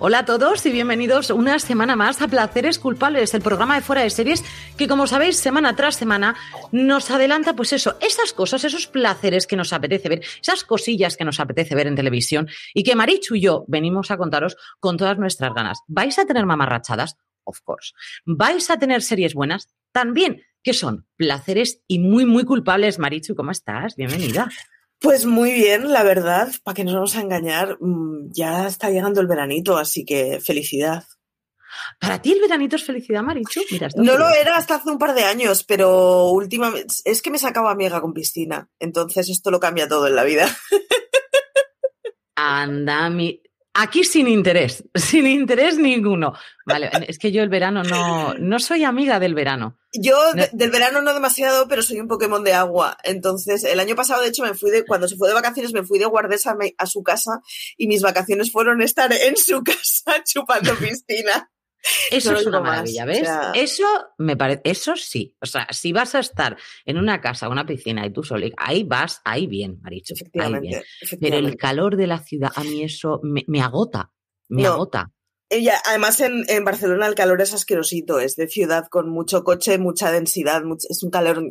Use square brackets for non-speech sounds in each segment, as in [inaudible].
Hola a todos y bienvenidos una semana más a Placeres Culpables, el programa de fuera de series que, como sabéis, semana tras semana nos adelanta, pues eso, esas cosas, esos placeres que nos apetece ver, esas cosillas que nos apetece ver en televisión y que Marichu y yo venimos a contaros con todas nuestras ganas. ¿Vais a tener mamarrachadas? Of course. ¿Vais a tener series buenas? También. ¿Qué son? Placeres y muy, muy culpables. Marichu, ¿cómo estás? Bienvenida. Pues muy bien, la verdad, para que no nos vamos a engañar, mm, ya está llegando el veranito, así que felicidad. ¿Para ti el veranito es felicidad, Marichu? Mira, no lo era hasta hace un par de años, pero últimamente es que me sacaba amiga con piscina, entonces esto lo cambia todo en la vida. [laughs] Anda, mi... Aquí sin interés, [laughs] sin interés ninguno. Vale, [laughs] es que yo el verano no, no soy amiga del verano. Yo del verano no demasiado, pero soy un Pokémon de agua. Entonces, el año pasado, de hecho, me fui de, cuando se fue de vacaciones, me fui de guardesa a su casa y mis vacaciones fueron estar en su [laughs] casa chupando piscina. Eso es una maravilla, ¿ves? Eso me parece, eso sí. O sea, si vas a estar en una casa, una piscina y tú solo, ahí vas, ahí bien, Maricho. Ahí bien. Pero el calor de la ciudad, a mí eso me, agota, me agota. Ella, además en, en, Barcelona el calor es asquerosito, es de ciudad con mucho coche, mucha densidad, es un calor...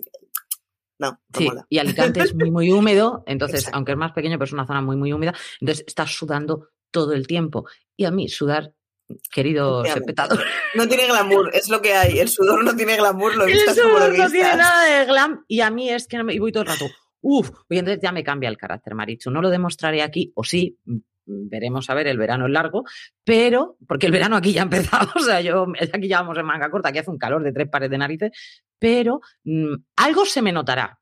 No, sí, y Alicante es muy, muy húmedo, entonces, aunque es más pequeño, pero es una zona muy, muy húmeda, entonces estás sudando todo el tiempo. Y a mí sudar querido espectador. No tiene glamour, es lo que hay. El sudor no tiene glamour, lo vistas como lo No tiene nada de glam y a mí es que no me, y voy todo el rato. Uf, y entonces ya me cambia el carácter, Marichu. No lo demostraré aquí, o sí, veremos a ver, el verano es largo, pero, porque el verano aquí ya ha empezado, [laughs] o sea, yo aquí ya vamos en manga corta, aquí hace un calor de tres pares de narices, pero mm, algo se me notará,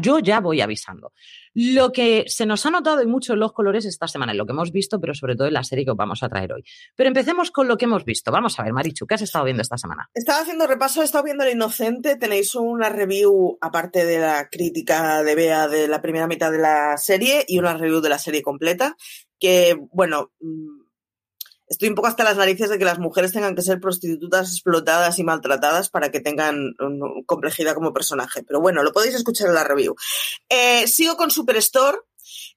yo ya voy avisando. Lo que se nos ha notado en muchos los colores esta semana, en lo que hemos visto, pero sobre todo en la serie que os vamos a traer hoy. Pero empecemos con lo que hemos visto. Vamos a ver, Marichu, ¿qué has estado viendo esta semana? Estaba haciendo repaso, he estado viendo El Inocente. Tenéis una review, aparte de la crítica de Bea de la primera mitad de la serie, y una review de la serie completa. Que, bueno, mm, estoy un poco hasta las narices de que las mujeres tengan que ser prostitutas explotadas y maltratadas para que tengan complejidad como personaje. Pero bueno, lo podéis escuchar en la review. Eh, sigo con Superstore.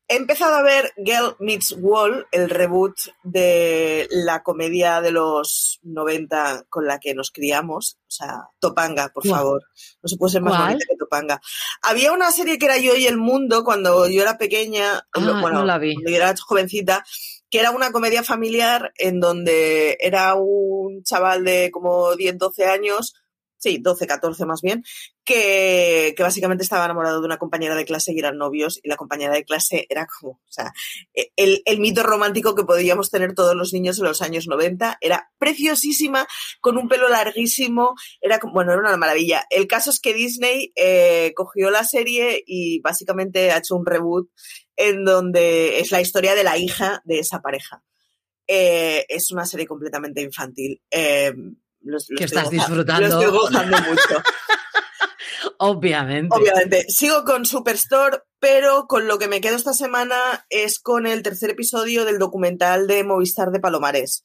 He empezado a ver Girl Meets Wall, el reboot de la comedia de los 90 con la que nos criamos. O sea, Topanga, por favor. No se puede ser más bonita que Topanga. Había una serie que era Yo y el Mundo cuando yo era pequeña, ah, bueno, la vi. cuando yo era jovencita, que era una comedia familiar en donde era un chaval de como 10, 12 años, sí, 12, 14 más bien, que, que, básicamente estaba enamorado de una compañera de clase y eran novios, y la compañera de clase era como, o sea, e, el, el mito romántico que podíamos tener todos los niños en los años 90, era preciosísima, con un pelo larguísimo, era como, bueno, era una maravilla. El caso es que Disney eh, cogió la serie y básicamente ha hecho un reboot en donde es la historia de la hija de esa pareja. Eh, es una serie completamente infantil. Eh, que estás disfrutando. Lo estoy gozando mucho. [laughs] Obviamente. Obviamente. Sigo con Superstore, pero con lo que me quedo esta semana es con el tercer episodio del documental de Movistar de Palomares.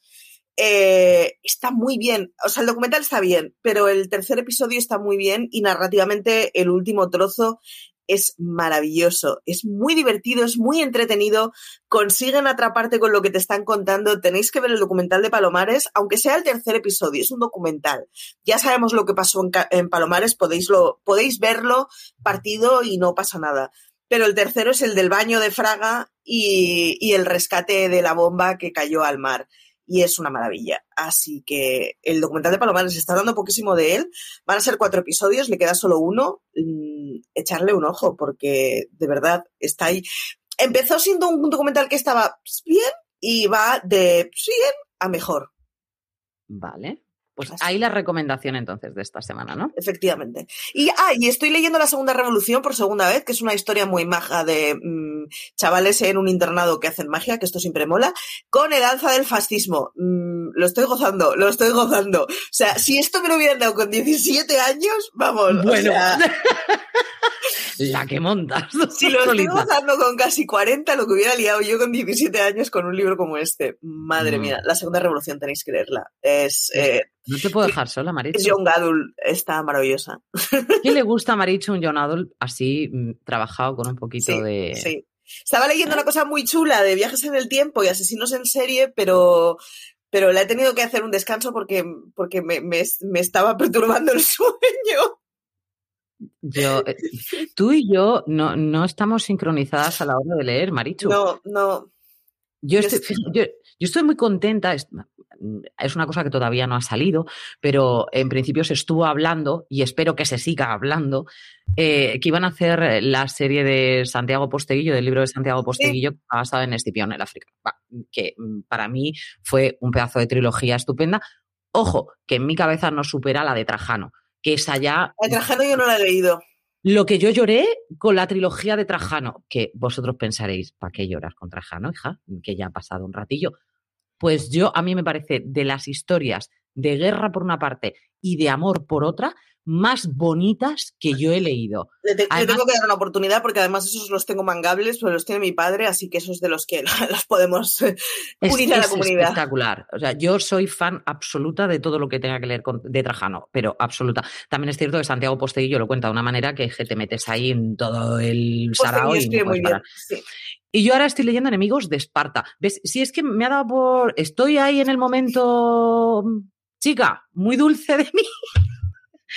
Eh, está muy bien, o sea, el documental está bien, pero el tercer episodio está muy bien y narrativamente el último trozo es maravilloso, es muy divertido, es muy entretenido, consiguen atraparte con lo que te están contando, tenéis que ver el documental de Palomares, aunque sea el tercer episodio, es un documental. Ya sabemos lo que pasó en, Palomares, podéis, lo, podéis verlo partido y no pasa nada. Pero el tercero es el del baño de Fraga y, y el rescate de la bomba que cayó al mar y es una maravilla. Así que el documental de Palomares está dando poquísimo de él. Van a ser cuatro episodios, le queda solo uno. Mm, echarle un ojo porque de verdad está ahí. Empezó siendo un documental que estaba bien y va de bien a mejor. Vale. Pues ahí la recomendación entonces de esta semana, ¿no? Efectivamente. Y, ah, y estoy leyendo La Segunda Revolución por segunda vez, que es una historia muy maja de mm, chavales en un internado que hacen magia, que esto siempre mola, con el alza del fascismo. Mm, lo estoy gozando, lo estoy gozando. O sea, si esto me lo hubieran dado con 17 años, vamos. Bueno. O sea, [laughs] La que montas. [laughs] si lo estoy gozando con casi 40, lo que hubiera liado yo con 17 años con un libro como este. Madre Mm. mía, la segunda revolución tenéis que leerla. Es, eh, No te puedo dejar sola, es Marichu. Young Adult, está maravillosa. [laughs] ¿Qué le gusta a [laughs] Marichu un John Adult así mm, trabajado con un poquito Sí, de. sí. Estaba leyendo una cosa muy chula de viajes en el tiempo y asesinos en serie, pero, pero le he tenido que hacer un descanso porque, porque me, me- me estaba perturbando el sueño. Yo, eh, [laughs] tú y yo no, no estamos sincronizadas a la hora de leer, Marichu. No, no. Yo estoy, yo- yo estoy muy contenta. Es, es una cosa que todavía no ha salido, pero en principio se estuvo hablando y espero que se siga hablando. eh, que iban a hacer la serie de Santiago Posteguillo, del libro de Santiago Posteguillo, basado en Escipión, el África. Que mm, para mí fue un pedazo de trilogía estupenda. Ojo, que en mi cabeza no supera la de Trajano, que es allá El Trajano yo no la he leído. lo que yo lloré con la trilogía de Trajano, que vosotros pensaréis, ¿para qué lloras con Trajano, hija? Que ya ha pasado un ratillo. Pues yo, a mí me parece de las historias de guerra por una parte y de amor por otra, más bonitas que yo he leído. [laughs] Le, te- le Además- tengo que dar una oportunidad porque además esos los tengo mangables, pero los tiene mi padre, así que esos de los que [laughs] los podemos eh, Es, unir a la es comunidad. espectacular. O sea, yo soy fan absoluta de todo lo que tenga que leer con- de Trajano, pero absoluta. También es cierto que Santiago Posteguillo lo cuenta de una manera que, que te metes ahí en todo el sarao y no escribe muy puedes bien. parar. sí. Y yo ahora estoy leyendo Enemigos de Esparta. ¿Ves? Si es que me ha dado por. Estoy ahí en el momento. Chica, muy dulce de mí.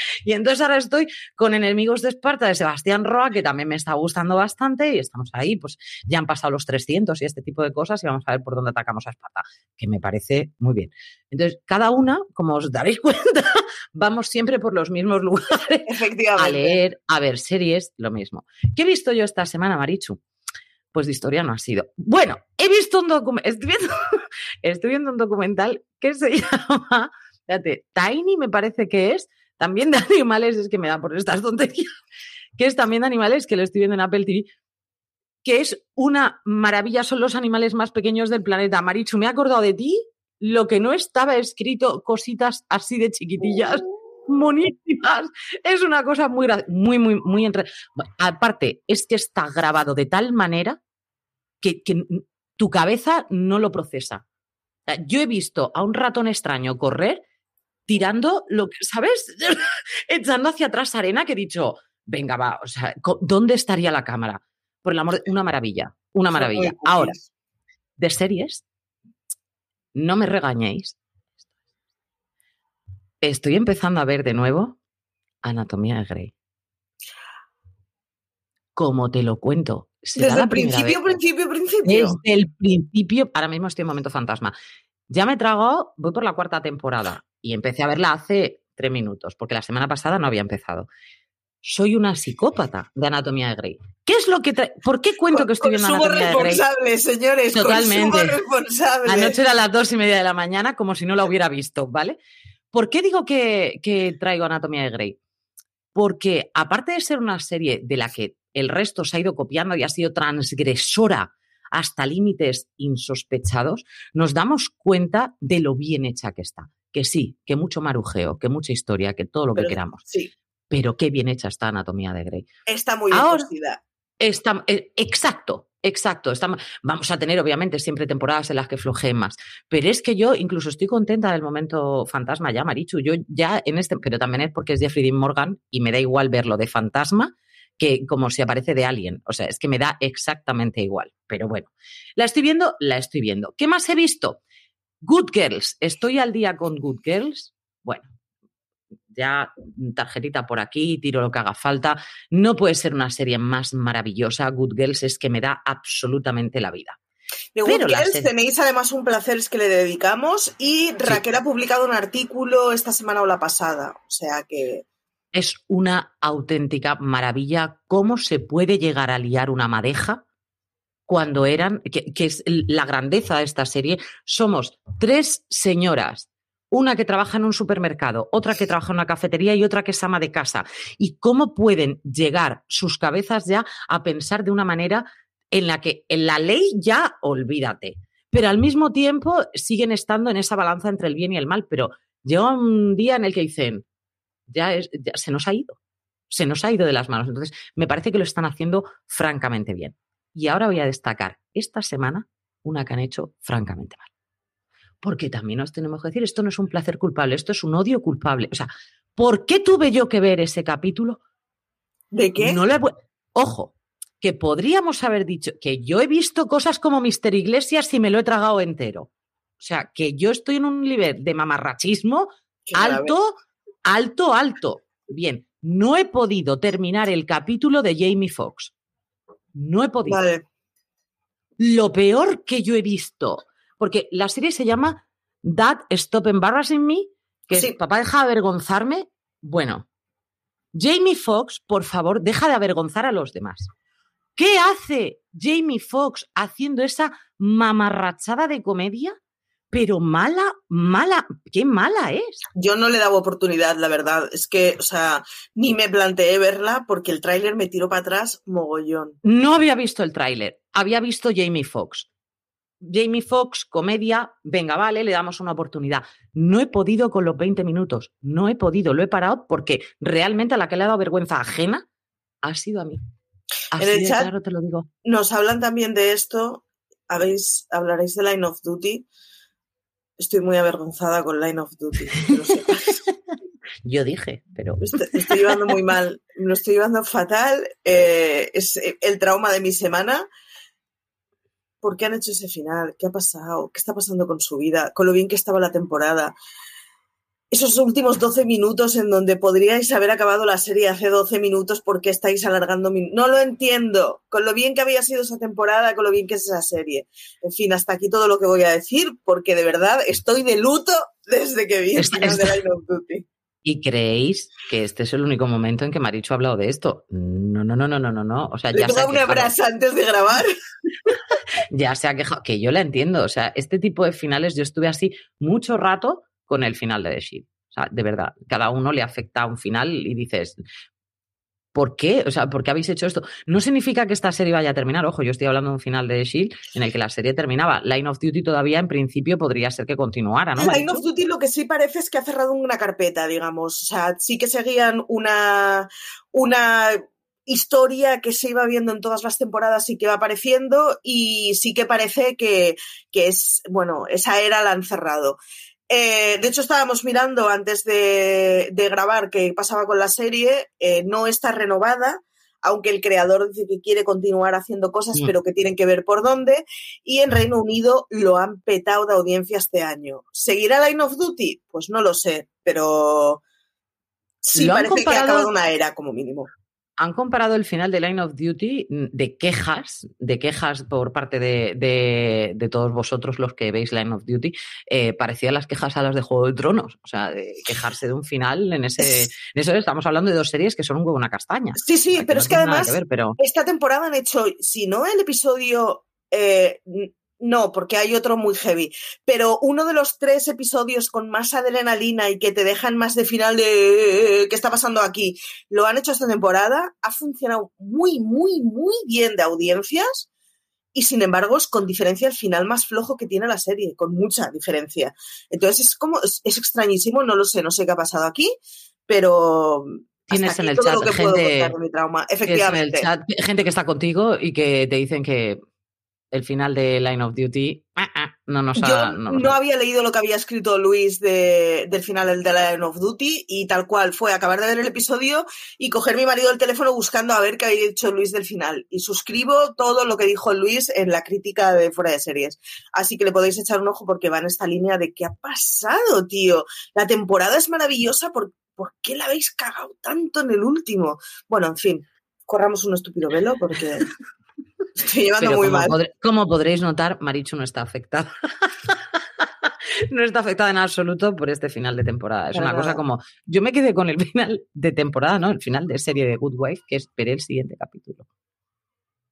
[laughs] Y entonces ahora estoy con Enemigos de Esparta de Sebastián Roa, que también me está gustando bastante, y estamos ahí, pues ya han pasado los 300 y este tipo de cosas, y vamos a ver por dónde atacamos a Esparta, que me parece muy bien. Entonces, cada una, como os daréis [laughs] cuenta, vamos siempre por los mismos [laughs] lugares Efectivamente. a leer, a ver series, lo mismo. ¿Qué he visto yo esta semana, Marichu? Pues de historia no ha sido. Bueno, he visto un documental, estoy viendo, estoy viendo un documental que se llama, fíjate, Tiny me parece que es, también de [laughs] animales, es que me da por estas tonterías, que es también de animales, que lo estoy viendo en Apple TV, que es una maravilla, son los animales más pequeños del planeta. Marichu, me he acordado de ti, lo que no estaba escrito, cositas así de chiquitillas monísimas. Es una cosa muy, muy, muy, muy entre. Aparte, es que está grabado de tal manera que, que tu cabeza no lo procesa. Yo he visto a un ratón extraño correr tirando lo que, ¿sabes? [laughs] Echando hacia atrás arena que he dicho, venga, va, o sea, ¿dónde estaría la cámara? Por el amor una maravilla, una maravilla. Ahora, de series, no me regañéis. Estoy empezando a ver de nuevo Anatomía de Grey. Como te lo cuento. Desde el principio, vez. principio, principio. Desde el principio, ahora mismo estoy en momento fantasma. Ya me he tragado, voy por la cuarta temporada y empecé a verla hace tres minutos, porque la semana pasada no había empezado. Soy una psicópata de Anatomía de Grey. ¿Qué es lo que ¿Por qué cuento que estoy viendo Anatomía de Grey? responsable, señores. Totalmente. Responsable. Anoche era las dos y media de la mañana, como si no la hubiera visto, ¿vale? ¿Por qué digo que, que traigo Anatomía de Grey? Porque aparte de ser una serie de la que el resto se ha ido copiando y ha sido transgresora hasta límites insospechados, nos damos cuenta de lo bien hecha que está. Que sí, que mucho marujeo, que mucha historia, que todo lo que Pero- queramos. Sí, Pero qué bien hecha está Anatomía de Grey. está muy bien Ahora-. Está, eh, exacto, exacto. Vamos a tener, obviamente, siempre temporadas en las que flojeen más. Pero es que yo incluso estoy contenta del momento fantasma ya, Marichu. Yo ya en este, pero también es porque es Jeffrey Dean Morgan y me da igual verlo de fantasma que como si aparece de Alien. O sea, es que me da exactamente igual. Pero bueno, la estoy viendo, la estoy viendo. ¿Qué más he visto? Good Girls. ¿Estoy al día con Good Girls? Bueno, ya tarjetita por aquí, tiro lo que haga falta. No puede ser una serie más maravillosa. Good Girls es que me da absolutamente la vida. De Good Girls tenéis además un placer que le dedicamos y Raquel ha publicado un artículo esta semana o la pasada. O sea que Es una auténtica maravilla cómo se puede llegar a liar una madeja cuando eran, que, es la grandeza de esta serie. Somos tres señoras, una que trabaja en un supermercado, otra que trabaja en una cafetería y otra que es ama de casa. Y cómo pueden llegar sus cabezas ya a pensar de una manera en la que en la ley ya olvídate. pero al mismo tiempo siguen estando en esa balanza entre el bien y el mal, pero llega un día en el que dicen, ya, es, ya se nos ha ido, se nos ha ido de las manos. Entonces, me parece que lo están haciendo francamente bien. Y ahora voy a destacar esta semana una que han hecho francamente mal. Porque también nos tenemos que decir, esto no es un placer culpable, esto es un odio culpable. O sea, ¿por qué tuve yo que ver ese capítulo? ¿De qué? No le... Ojo, que podríamos haber dicho que yo he visto cosas como Mister Iglesias y me lo he tragado entero. O sea, que yo estoy en un nivel de mamarrachismo alto, alto, alto. Bien, no he podido terminar el capítulo de Jamie Foxx. No he podido. Vale. Lo peor que yo he visto, porque la serie se llama Dad Stop Embarrassing Me, que Sí. es papá deja de avergonzarme. Bueno, Jamie Foxx, por favor, deja de avergonzar a los demás. ¿Qué hace Jamie Foxx haciendo esa mamarrachada de comedia? Pero mala, mala, qué mala es. Yo no le daba oportunidad, la verdad. Es que, o sea, ni me planteé verla porque el tráiler me tiró para atrás mogollón. No había visto el tráiler, había visto Jamie Foxx. Jamie Foxx, comedia, venga, vale, le damos una oportunidad. No he podido con los 20 minutos, no he podido, lo he parado porque realmente a la que le ha dado vergüenza ajena ha sido a mí. Así En el chat- claro te lo digo. Nos hablan también de esto. ¿Habéis, hablaréis de Line of Duty. Estoy muy avergonzada con Line of Duty. [laughs] Yo dije, pero estoy, estoy llevando muy mal. Lo estoy llevando fatal. eh, es el trauma de mi semana. ¿Por qué han hecho ese final? ¿Qué ha pasado? ¿Qué está pasando con su vida? Con lo bien que estaba la temporada. Esos últimos 12 minutos en donde podríais haber acabado la serie hace 12 minutos, ¿por qué estáis alargando? min- No lo entiendo. Con lo bien que había sido esa temporada, con lo bien que es esa serie. En fin, hasta aquí todo lo que voy a decir, porque de verdad estoy de luto desde que vi el Está- final de Line of Duty. ¿Y creéis que este es el único momento en que Maricho ha hablado de esto? No, no, no, no, no, no, no. O sea, Le ya se, una brasa antes de grabar. [laughs] ya se ha quejado. Que yo la entiendo. O sea, este tipo de finales, yo estuve así mucho rato con el final de The Shield. O sea, de verdad, cada uno le afecta a un final y dices, ¿por qué? O sea, ¿por qué habéis hecho esto? No significa que esta serie vaya a terminar. Ojo, yo estoy hablando de un final de The Shield en el que la serie terminaba. Line of Duty todavía, en principio, podría ser que continuara, ¿no? Line of Duty lo que sí parece es que ha cerrado una carpeta, digamos. O sea, sí que seguían una, una historia que se iba viendo en todas las temporadas y que va apareciendo y sí que parece que, que es, bueno, esa era la han cerrado. Eh, de hecho, estábamos mirando antes de, de grabar qué pasaba con la serie. eh, no está renovada, aunque el creador dice que quiere continuar haciendo cosas, Mm. pero que tienen que ver por dónde. Y en Reino Unido lo han petado de audiencia este año. ¿Seguirá Line of Duty? Pues no lo sé, pero sí parece que ha acabado una era, como mínimo. Han comparado el final de Line of Duty mm, de quejas, de quejas por parte de, de- de todos vosotros los que veis Line of Duty, eh, parecían las quejas a las de Juego de Tronos. O sea, de quejarse de un final en ese. En eso estamos hablando de dos series que son un huevo una castaña. Sí, sí, pero no es que además ver, pero esta temporada han hecho, si no el episodio, eh, no, porque hay otro muy heavy, pero uno de los tres episodios con más adrenalina y que te dejan más de final de qué está pasando aquí, lo han hecho esta temporada, ha funcionado muy, muy, muy bien de audiencias y sin embargo es con diferencia el final más flojo que tiene la serie, con mucha diferencia. Entonces es como, es, es extrañísimo, no lo sé, no sé qué ha pasado aquí, pero... Tienes en el chat gente trauma. es en el Efectivamente. chat, gente que está contigo y que te dicen que el final de Line of Duty ah, ah, no nos ha. no, no nos ha- había leído lo que había escrito Luis de- del final de Line of Duty y tal cual fue acabar de ver el episodio y coger mi marido el teléfono buscando a ver qué había dicho Luis del final. Y suscribo todo lo que dijo Luis en la crítica de fuera de series. Así que le podéis echar un ojo porque va en esta línea de qué ha pasado, tío. La temporada es maravillosa, ¿por, ¿por qué la habéis cagado tanto en el último? Bueno, en fin, corramos un estúpido velo porque [laughs] estoy llevando Pero muy como, mal. podré- como podréis notar, Marichu no está afectada. [laughs] no está afectada en absoluto por este final de temporada. Es una cosa como. Yo me quedé con el [laughs] final de temporada, ¿no? El final de serie de Good Wife, que esperé el siguiente capítulo.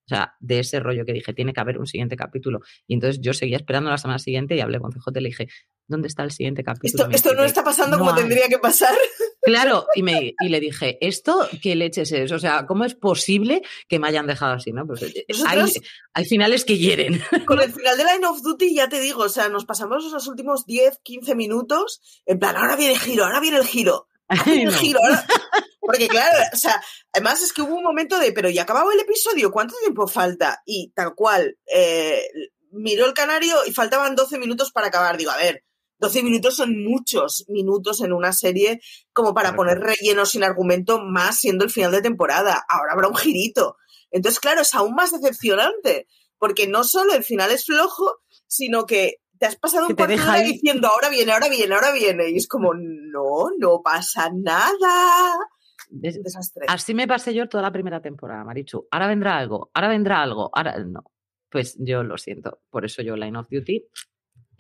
O sea, de ese rollo que dije, tiene que haber un siguiente capítulo. Y entonces yo seguía esperando la semana siguiente y hablé con CJ y le dije, ¿dónde está el siguiente capítulo? Esto, no está pasando "No como hay". tendría que pasar. Claro, y, me, y le dije, ¿esto qué leches es? O sea, ¿cómo es posible que me hayan dejado así? ¿no? Pues, eh, hay, hay, finales que hieren. [laughs] Con el final de Line of Duty, ya te digo, o sea, nos pasamos los últimos 10, 15 minutos en plan, ahora viene el giro, ahora viene el giro. Ahora viene el giro, ahora... [laughs] Porque claro, o sea, además es que hubo un momento de, pero ya acabado el episodio, ¿cuánto tiempo falta? Y tal cual, eh, miró el canario y faltaban 12 minutos para acabar. Digo, a ver, 12 minutos son muchos minutos en una serie como para poner relleno sin argumento más siendo el final de temporada. Ahora habrá un girito. Entonces, claro, es aún más decepcionante, porque no solo el final es flojo, sino que te has pasado un cuarto de diciendo ahora viene, ahora viene, ahora viene. Y es como, no, no pasa nada. Desastre. Así me pasé yo toda la primera temporada, Marichu. Ahora vendrá algo, ahora vendrá algo, ahora no. Pues yo lo siento. Por eso yo Line of Duty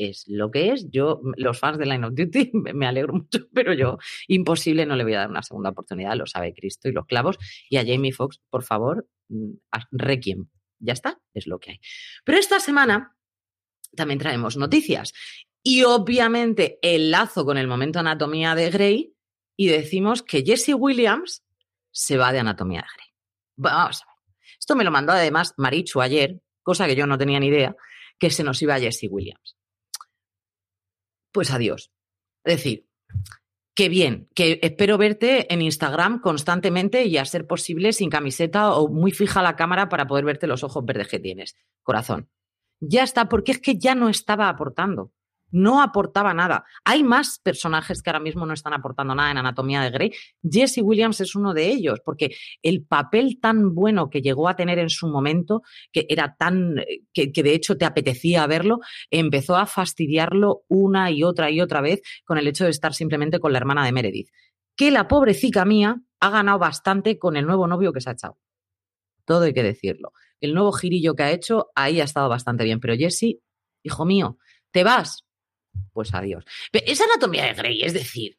es lo que es. Yo, los fans de Line of Duty, [laughs] me alegro mucho, [laughs] pero yo, imposible, no le voy a dar una segunda oportunidad, lo sabe Cristo y los clavos. Y a Jamie Foxx, por favor, mm, requiem. Ya está, es lo que hay. Pero esta semana también traemos noticias. Y obviamente el lazo con el momento anatomía de Grey y decimos que Jesse Williams se va de anatomía de Grey. Vamos a ver. Esto me lo mandó además Marichu ayer, cosa que yo no tenía ni idea, que se nos iba Jesse Williams pues adiós. Es decir, qué bien, que espero verte en Instagram constantemente y a ser posible sin camiseta o muy fija la cámara para poder verte los ojos verdes que tienes. Corazón. Ya está, porque es que ya no estaba aportando no aportaba nada. Hay más personajes que ahora mismo no están aportando nada en Anatomía de Grey. Jesse Williams es uno de ellos, porque el papel tan bueno que llegó a tener en su momento, que era tan, que, de hecho te apetecía verlo, empezó a fastidiarlo una y otra y otra vez con el hecho de estar simplemente con la hermana de Meredith. Que la pobrecita mía ha ganado bastante con el nuevo novio que se ha echado. Todo hay que decirlo. El nuevo girillo que ha hecho, ahí ha estado bastante bien. Pero Jesse, hijo mío, ¿te vas? Pues adiós. Es anatomía de Grey, es decir,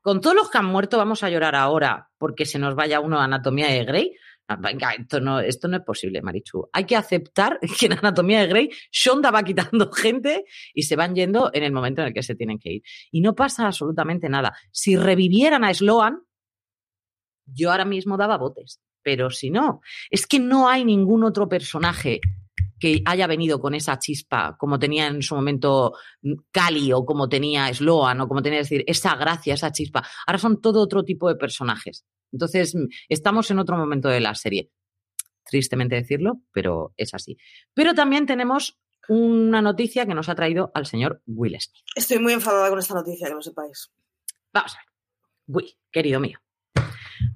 con todos los que han muerto vamos a llorar ahora porque se nos vaya uno a anatomía de Grey. Ah, venga, esto no, esto no es posible, Marichu. Hay que aceptar [laughs] que en Anatomía de Grey Shonda va quitando [laughs] gente y se van yendo en el momento en el que se tienen que ir. Y no pasa absolutamente nada. Si revivieran a Sloan, yo ahora mismo daba botes. Pero si no, es que no hay ningún otro personaje que haya venido con esa chispa, como tenía en su momento Cali o como tenía Sloan o como tenía, decir, esa gracia, esa chispa. Ahora son todo otro tipo de personajes. Entonces, estamos en otro momento de la serie. Tristemente decirlo, pero es así. Pero también tenemos una noticia que nos ha traído al señor Will Smith. Estoy muy enfadada con esta noticia, que lo sepáis. Vamos a ver. Will, querido mío.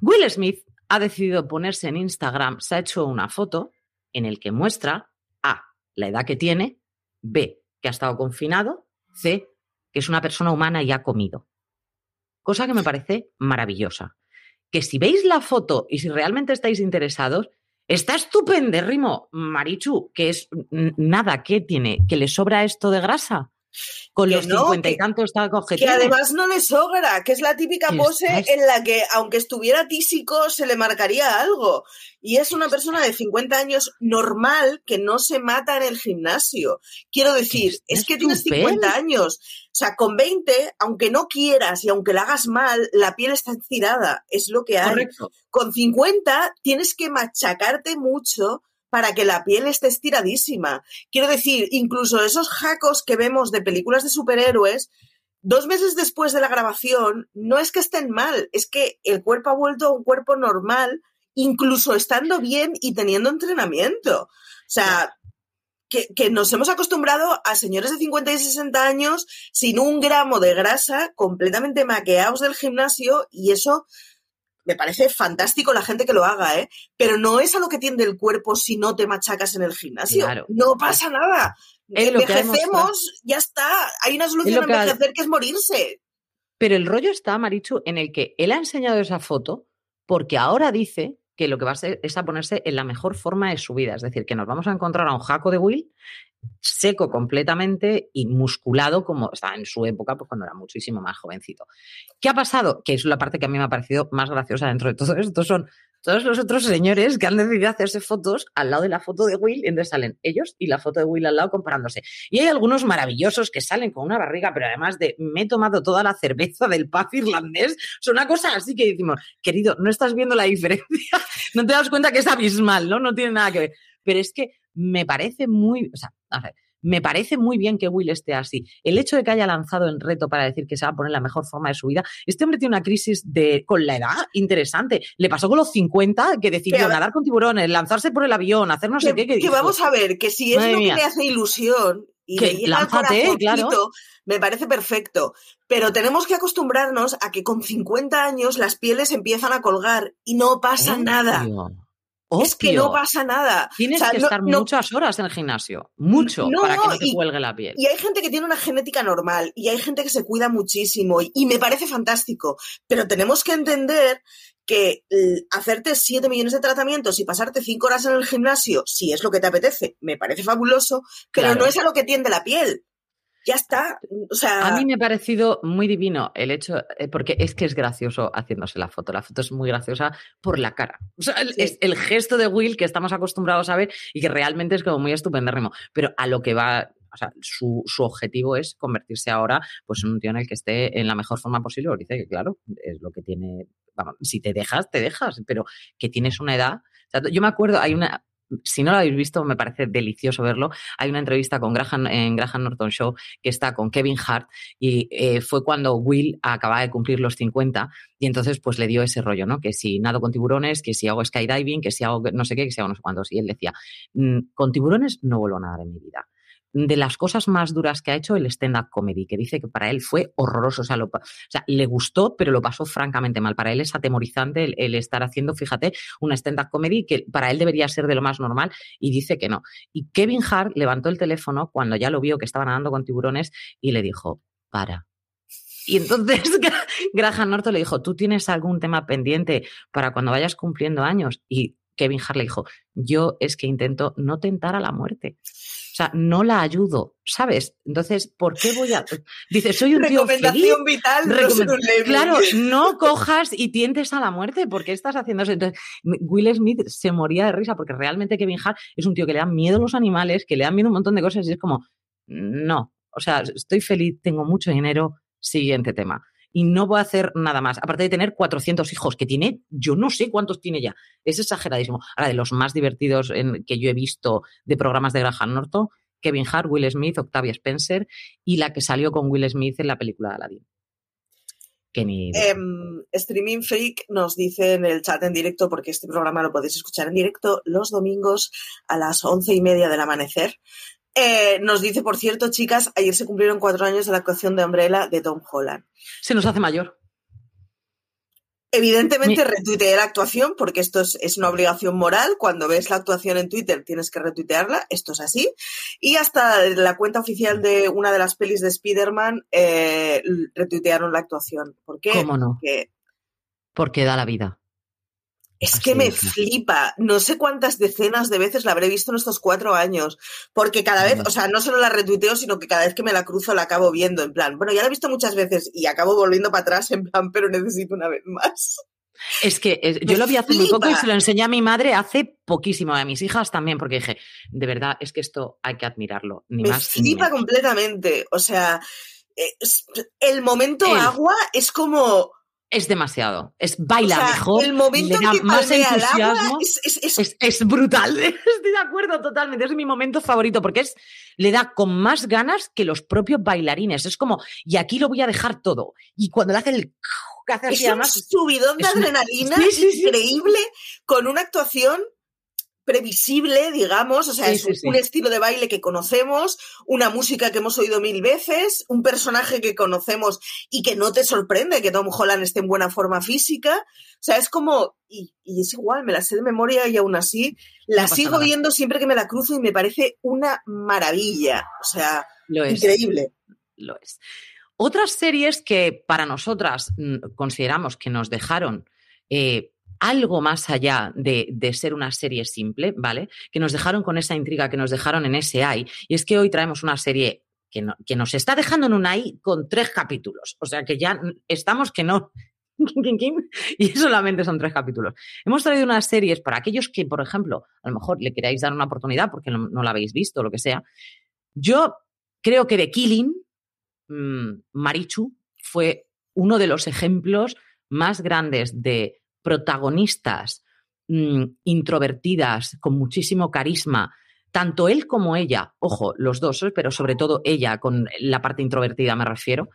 Will Smith ha decidido ponerse en Instagram, se ha hecho una foto en el que muestra la edad que tiene, B, que ha estado confinado, C, que es una persona humana y ha comido. Cosa que me parece maravillosa. Que si veis la foto y si realmente estáis interesados, está estupendérrimo, Marichu, que es nada, ¿qué tiene? ¿Que le sobra esto de grasa? Con los cincuenta y tantos está Que además no le sobra, que es la típica pose en la que, aunque estuviera tísico, se le marcaría algo. Y es una persona de 50 años normal que no se mata en el gimnasio. Quiero decir, es que tienes 50 años. O sea, con 20, aunque no quieras y aunque la hagas mal, la piel está estirada. Es lo que hay. Con 50 tienes que machacarte mucho para que la piel esté estiradísima. Quiero decir, incluso esos jacos que vemos de películas de superhéroes, dos meses después de la grabación, no es que estén mal, es que el cuerpo ha vuelto a un cuerpo normal, incluso estando bien y teniendo entrenamiento. O sea, que, que, nos hemos acostumbrado a señores de 50 y 60 años sin un gramo de grasa, completamente maqueados del gimnasio, y eso me parece fantástico la gente que lo haga, ¿eh? Pero no es a lo que tiende el cuerpo si no te machacas en el gimnasio. No pasa nada. Envejecemos, ya está. Hay una solución a envejecer que es morirse. Pero el rollo está, Marichu, en el que él ha enseñado esa foto porque ahora dice que lo que va a hacer es a ponerse en la mejor forma de su vida. Es decir, que nos vamos a encontrar a un jaco de Will seco completamente y musculado como estaba en su época, pues cuando era muchísimo más jovencito. ¿Qué ha pasado? Que es la parte que a mí me ha parecido más graciosa dentro de todo esto, son todos los otros señores que han decidido hacerse fotos al lado de la foto de Will y entonces salen ellos y la foto de Will al lado comparándose. Y hay algunos maravillosos que salen con una barriga, pero además de me he tomado toda la cerveza del pub irlandés, son una cosa así que decimos, querido, no estás viendo la diferencia, [laughs] no te das cuenta que es abismal, ¿no? No tiene nada que ver. Pero es que me parece muy, o sea, a ver, me parece muy bien que Will esté así. El hecho de que haya lanzado en reto para decir que se va a poner la mejor forma de su vida, este hombre tiene una crisis de, con la edad interesante. Le pasó con los 50 que decidió nadar con tiburones, lanzarse por el avión, hacer no sé qué. Que, vamos a ver, que si es lo que le hace ilusión y que le lánzate, claro. me parece perfecto. Pero tenemos que acostumbrarnos a que con 50 años las pieles empiezan a colgar y no pasa nada. Es que no pasa nada. Tienes que estar muchas horas en el gimnasio, mucho, para que no te cuelgue la piel. Y hay gente que tiene una genética normal y hay gente que se cuida muchísimo y, me parece fantástico, pero tenemos que entender que hacerte 7 millones de tratamientos y pasarte 5 horas en el gimnasio, si es lo que te apetece, me parece fabuloso, pero no es a lo que tiende la piel ya está. O sea... A mí me ha parecido muy divino el hecho, eh, porque es que es gracioso haciéndose la foto. La foto es muy graciosa por la cara. O sea, es el gesto de Will que estamos acostumbrados a ver y que realmente es como muy estupendérrimo. Pero a lo que va, o sea, su, su, objetivo es convertirse ahora pues, en un tío en el que esté en la mejor forma posible. Porque dice que, claro, es lo que tiene. Vamos, si te dejas, te dejas, pero que tienes una edad. yo me acuerdo, hay una, si no lo habéis visto, me parece delicioso verlo. Hay una entrevista con Graham, en Graham Norton Show que está con Kevin Hart y eh, fue cuando Will acababa de cumplir los 50 y entonces pues le dio ese rollo, ¿no? Que si nado con tiburones, que si hago skydiving, que si hago no sé qué, que si hago no sé cuántos. Y él decía, mm, con tiburones no vuelvo a nadar en mi vida de las cosas más duras que ha hecho el stand-up comedy, que dice que para él fue horroroso. O sea, le gustó, pero lo pasó francamente mal. Para él es atemorizante el, estar haciendo, fíjate, una stand-up comedy que para él debería ser de lo más normal y dice que no. Y Kevin Hart levantó el teléfono cuando ya lo vio que estaba nadando con tiburones y le dijo, para. Y entonces [laughs] Graham Norton le dijo, ¿tú tienes algún tema pendiente para cuando vayas cumpliendo años? Y Kevin Hart le dijo, yo es que intento no tentar a la muerte. O sea, no la ayudo, ¿sabes? Entonces, ¿por qué voy a...? Dice, soy un tío feliz. vital. claro, no cojas y tientes a la muerte. ¿Por qué estás haciendo eso? Entonces, Will Smith se moría de risa porque realmente Kevin Hart es un tío que le dan miedo a los animales, que le dan miedo un montón de cosas y es como, no. O sea, estoy feliz, tengo mucho dinero, siguiente tema y no voy a hacer nada más. Aparte de tener 400 hijos, que tiene, yo no sé cuántos tiene ya. Es exageradísimo. Ahora, de los más divertidos en, que yo he visto de programas de Graham Norton, Kevin Hart, Will Smith, Octavia Spencer y la que salió con Will Smith en la película de Aladdin. Que. Em, Streaming Freak nos dice en el chat en directo, porque este programa lo podéis escuchar en directo los domingos a las once y media del amanecer. Eh, nos dice, por cierto, chicas, ayer se cumplieron cuatro años de la actuación de Umbrella de Tom Holland. Se nos hace mayor. Evidentemente retuiteé la actuación porque esto es, una obligación moral. Cuando ves la actuación en Twitter tienes que retuitearla. Esto es así. Y hasta la cuenta oficial de una de las pelis de Spider-Man eh, retuitearon la actuación. ¿Por qué? ¿Cómo no? Porque da la vida. Es que me flipa. No sé cuántas decenas de veces la habré visto en estos cuatro años. Porque cada vez, o sea, no solo la retuiteo, sino que cada vez que me la cruzo la acabo viendo. En plan, bueno, ya la he visto muchas veces y acabo volviendo para atrás en plan, pero necesito una vez más. Es que yo lo vi hace muy poco y se lo enseñé a mi madre hace poquísimo, a mis hijas también, porque dije, de verdad, es que esto hay que admirarlo. Ni me más flipa completamente. O sea, el momento agua es como es demasiado. Es baila mejor. El momento le da más entusiasmo. Es, brutal. [laughs] Estoy de acuerdo totalmente. Es mi momento favorito porque es le da con más ganas que los propios bailarines. Es como, y aquí lo voy a dejar todo. Y cuando le hace el [laughs] que hace es un subidón de adrenalina increíble con una actuación previsible, digamos, o sea, es un estilo de baile que conocemos, una música que hemos oído mil veces, un personaje que conocemos y que no te sorprende que Tom Holland esté en buena forma física. O sea, es como, y, es igual, me la sé de memoria y aún así la sigo viendo siempre que me la cruzo y me parece una maravilla. O sea, increíble. Lo es. Otras series que para nosotras mm, consideramos que nos dejaron eh, algo más allá de, de, ser una serie simple, ¿vale? Que nos dejaron con esa intriga que nos dejaron en ese AI. Y es que hoy traemos una serie que, que nos está dejando en un AI con tres capítulos. O sea que ya estamos que no. [laughs] y solamente son tres capítulos. Hemos traído unas series para aquellos que, por ejemplo, a lo mejor le queráis dar una oportunidad porque no, la habéis visto o lo que sea. Yo creo que The Killing, mmm, Marichu, fue uno de los ejemplos más grandes de protagonistas mmm, introvertidas, con muchísimo carisma, tanto él como ella, ojo, los dos, pero sobre todo ella, con la parte introvertida me refiero,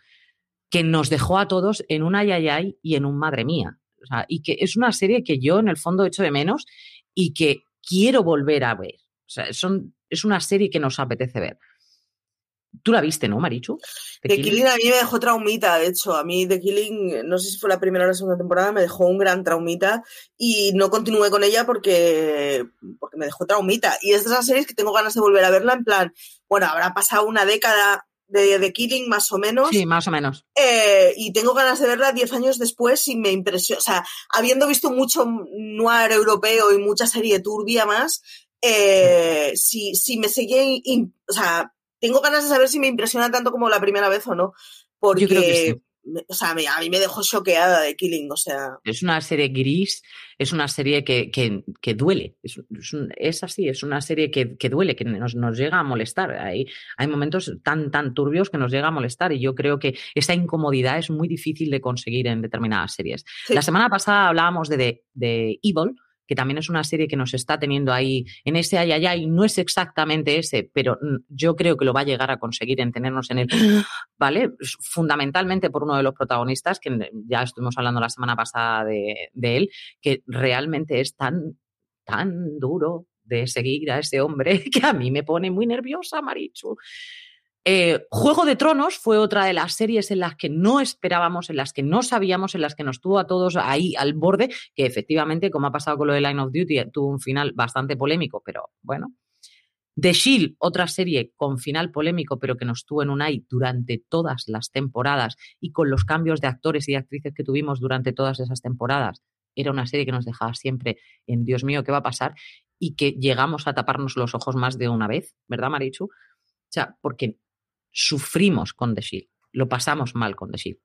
que nos dejó a todos en un ayayay y en un madre mía. Y que es una serie que yo en el fondo echo de menos y que quiero volver a ver. O sea, es una serie que nos apetece ver. Tú la viste, ¿no, Marichu? The, Killing? Killing a mí me dejó traumita, de hecho. A mí The Killing, no sé si fue la primera o la segunda temporada, me dejó un gran traumita y no continué con ella porque, porque me dejó traumita. Y es de esas series que tengo ganas de volver a verla en plan, bueno, habrá pasado una década de The Killing, más o menos. Sí, más o menos. Eh, y tengo ganas de verla diez años después y me impresiona. O sea, habiendo visto mucho noir europeo y mucha serie turbia más, eh, si, si me sigue. O sea, tengo ganas de saber si me impresiona tanto como la primera vez o no. Porque. Yo creo que sí. O sea, a mí me dejó choqueada de Killing, o sea. Es una serie gris, es una serie que, que, que duele. Es, así, es una serie que, que duele, que nos, nos, llega a molestar. Hay, hay momentos tan, tan turbios que nos llega a molestar y yo creo que esa incomodidad es muy difícil de conseguir en determinadas series. Sí. La semana pasada hablábamos de, de, de Evil, que también es una serie que nos está teniendo ahí en ese ay, ay, ay, no es exactamente ese, pero yo creo que lo va a llegar a conseguir en tenernos en el, [gasps] ¿vale? Fundamentalmente por uno de los protagonistas, que ya estuvimos hablando la semana pasada de, de él, que realmente es tan, tan duro de seguir a ese hombre [laughs] que a mí me pone muy nerviosa, Marichu. Eh, Juego de Tronos fue otra de las series en las que no esperábamos, en las que no sabíamos, en las que nos tuvo a todos ahí al borde, que efectivamente, como ha pasado con lo de Line of Duty, tuvo un final bastante polémico, pero bueno. The Shield, otra serie con final polémico, pero que nos tuvo en un AI durante todas las temporadas y con los cambios de actores y de actrices que tuvimos durante todas esas temporadas. Era una serie que nos dejaba siempre en Dios mío, ¿qué va a pasar? Y que llegamos a taparnos los ojos más de una vez, ¿verdad, Marichu? O sea, porque sufrimos con The Shield, lo pasamos mal con The Shield.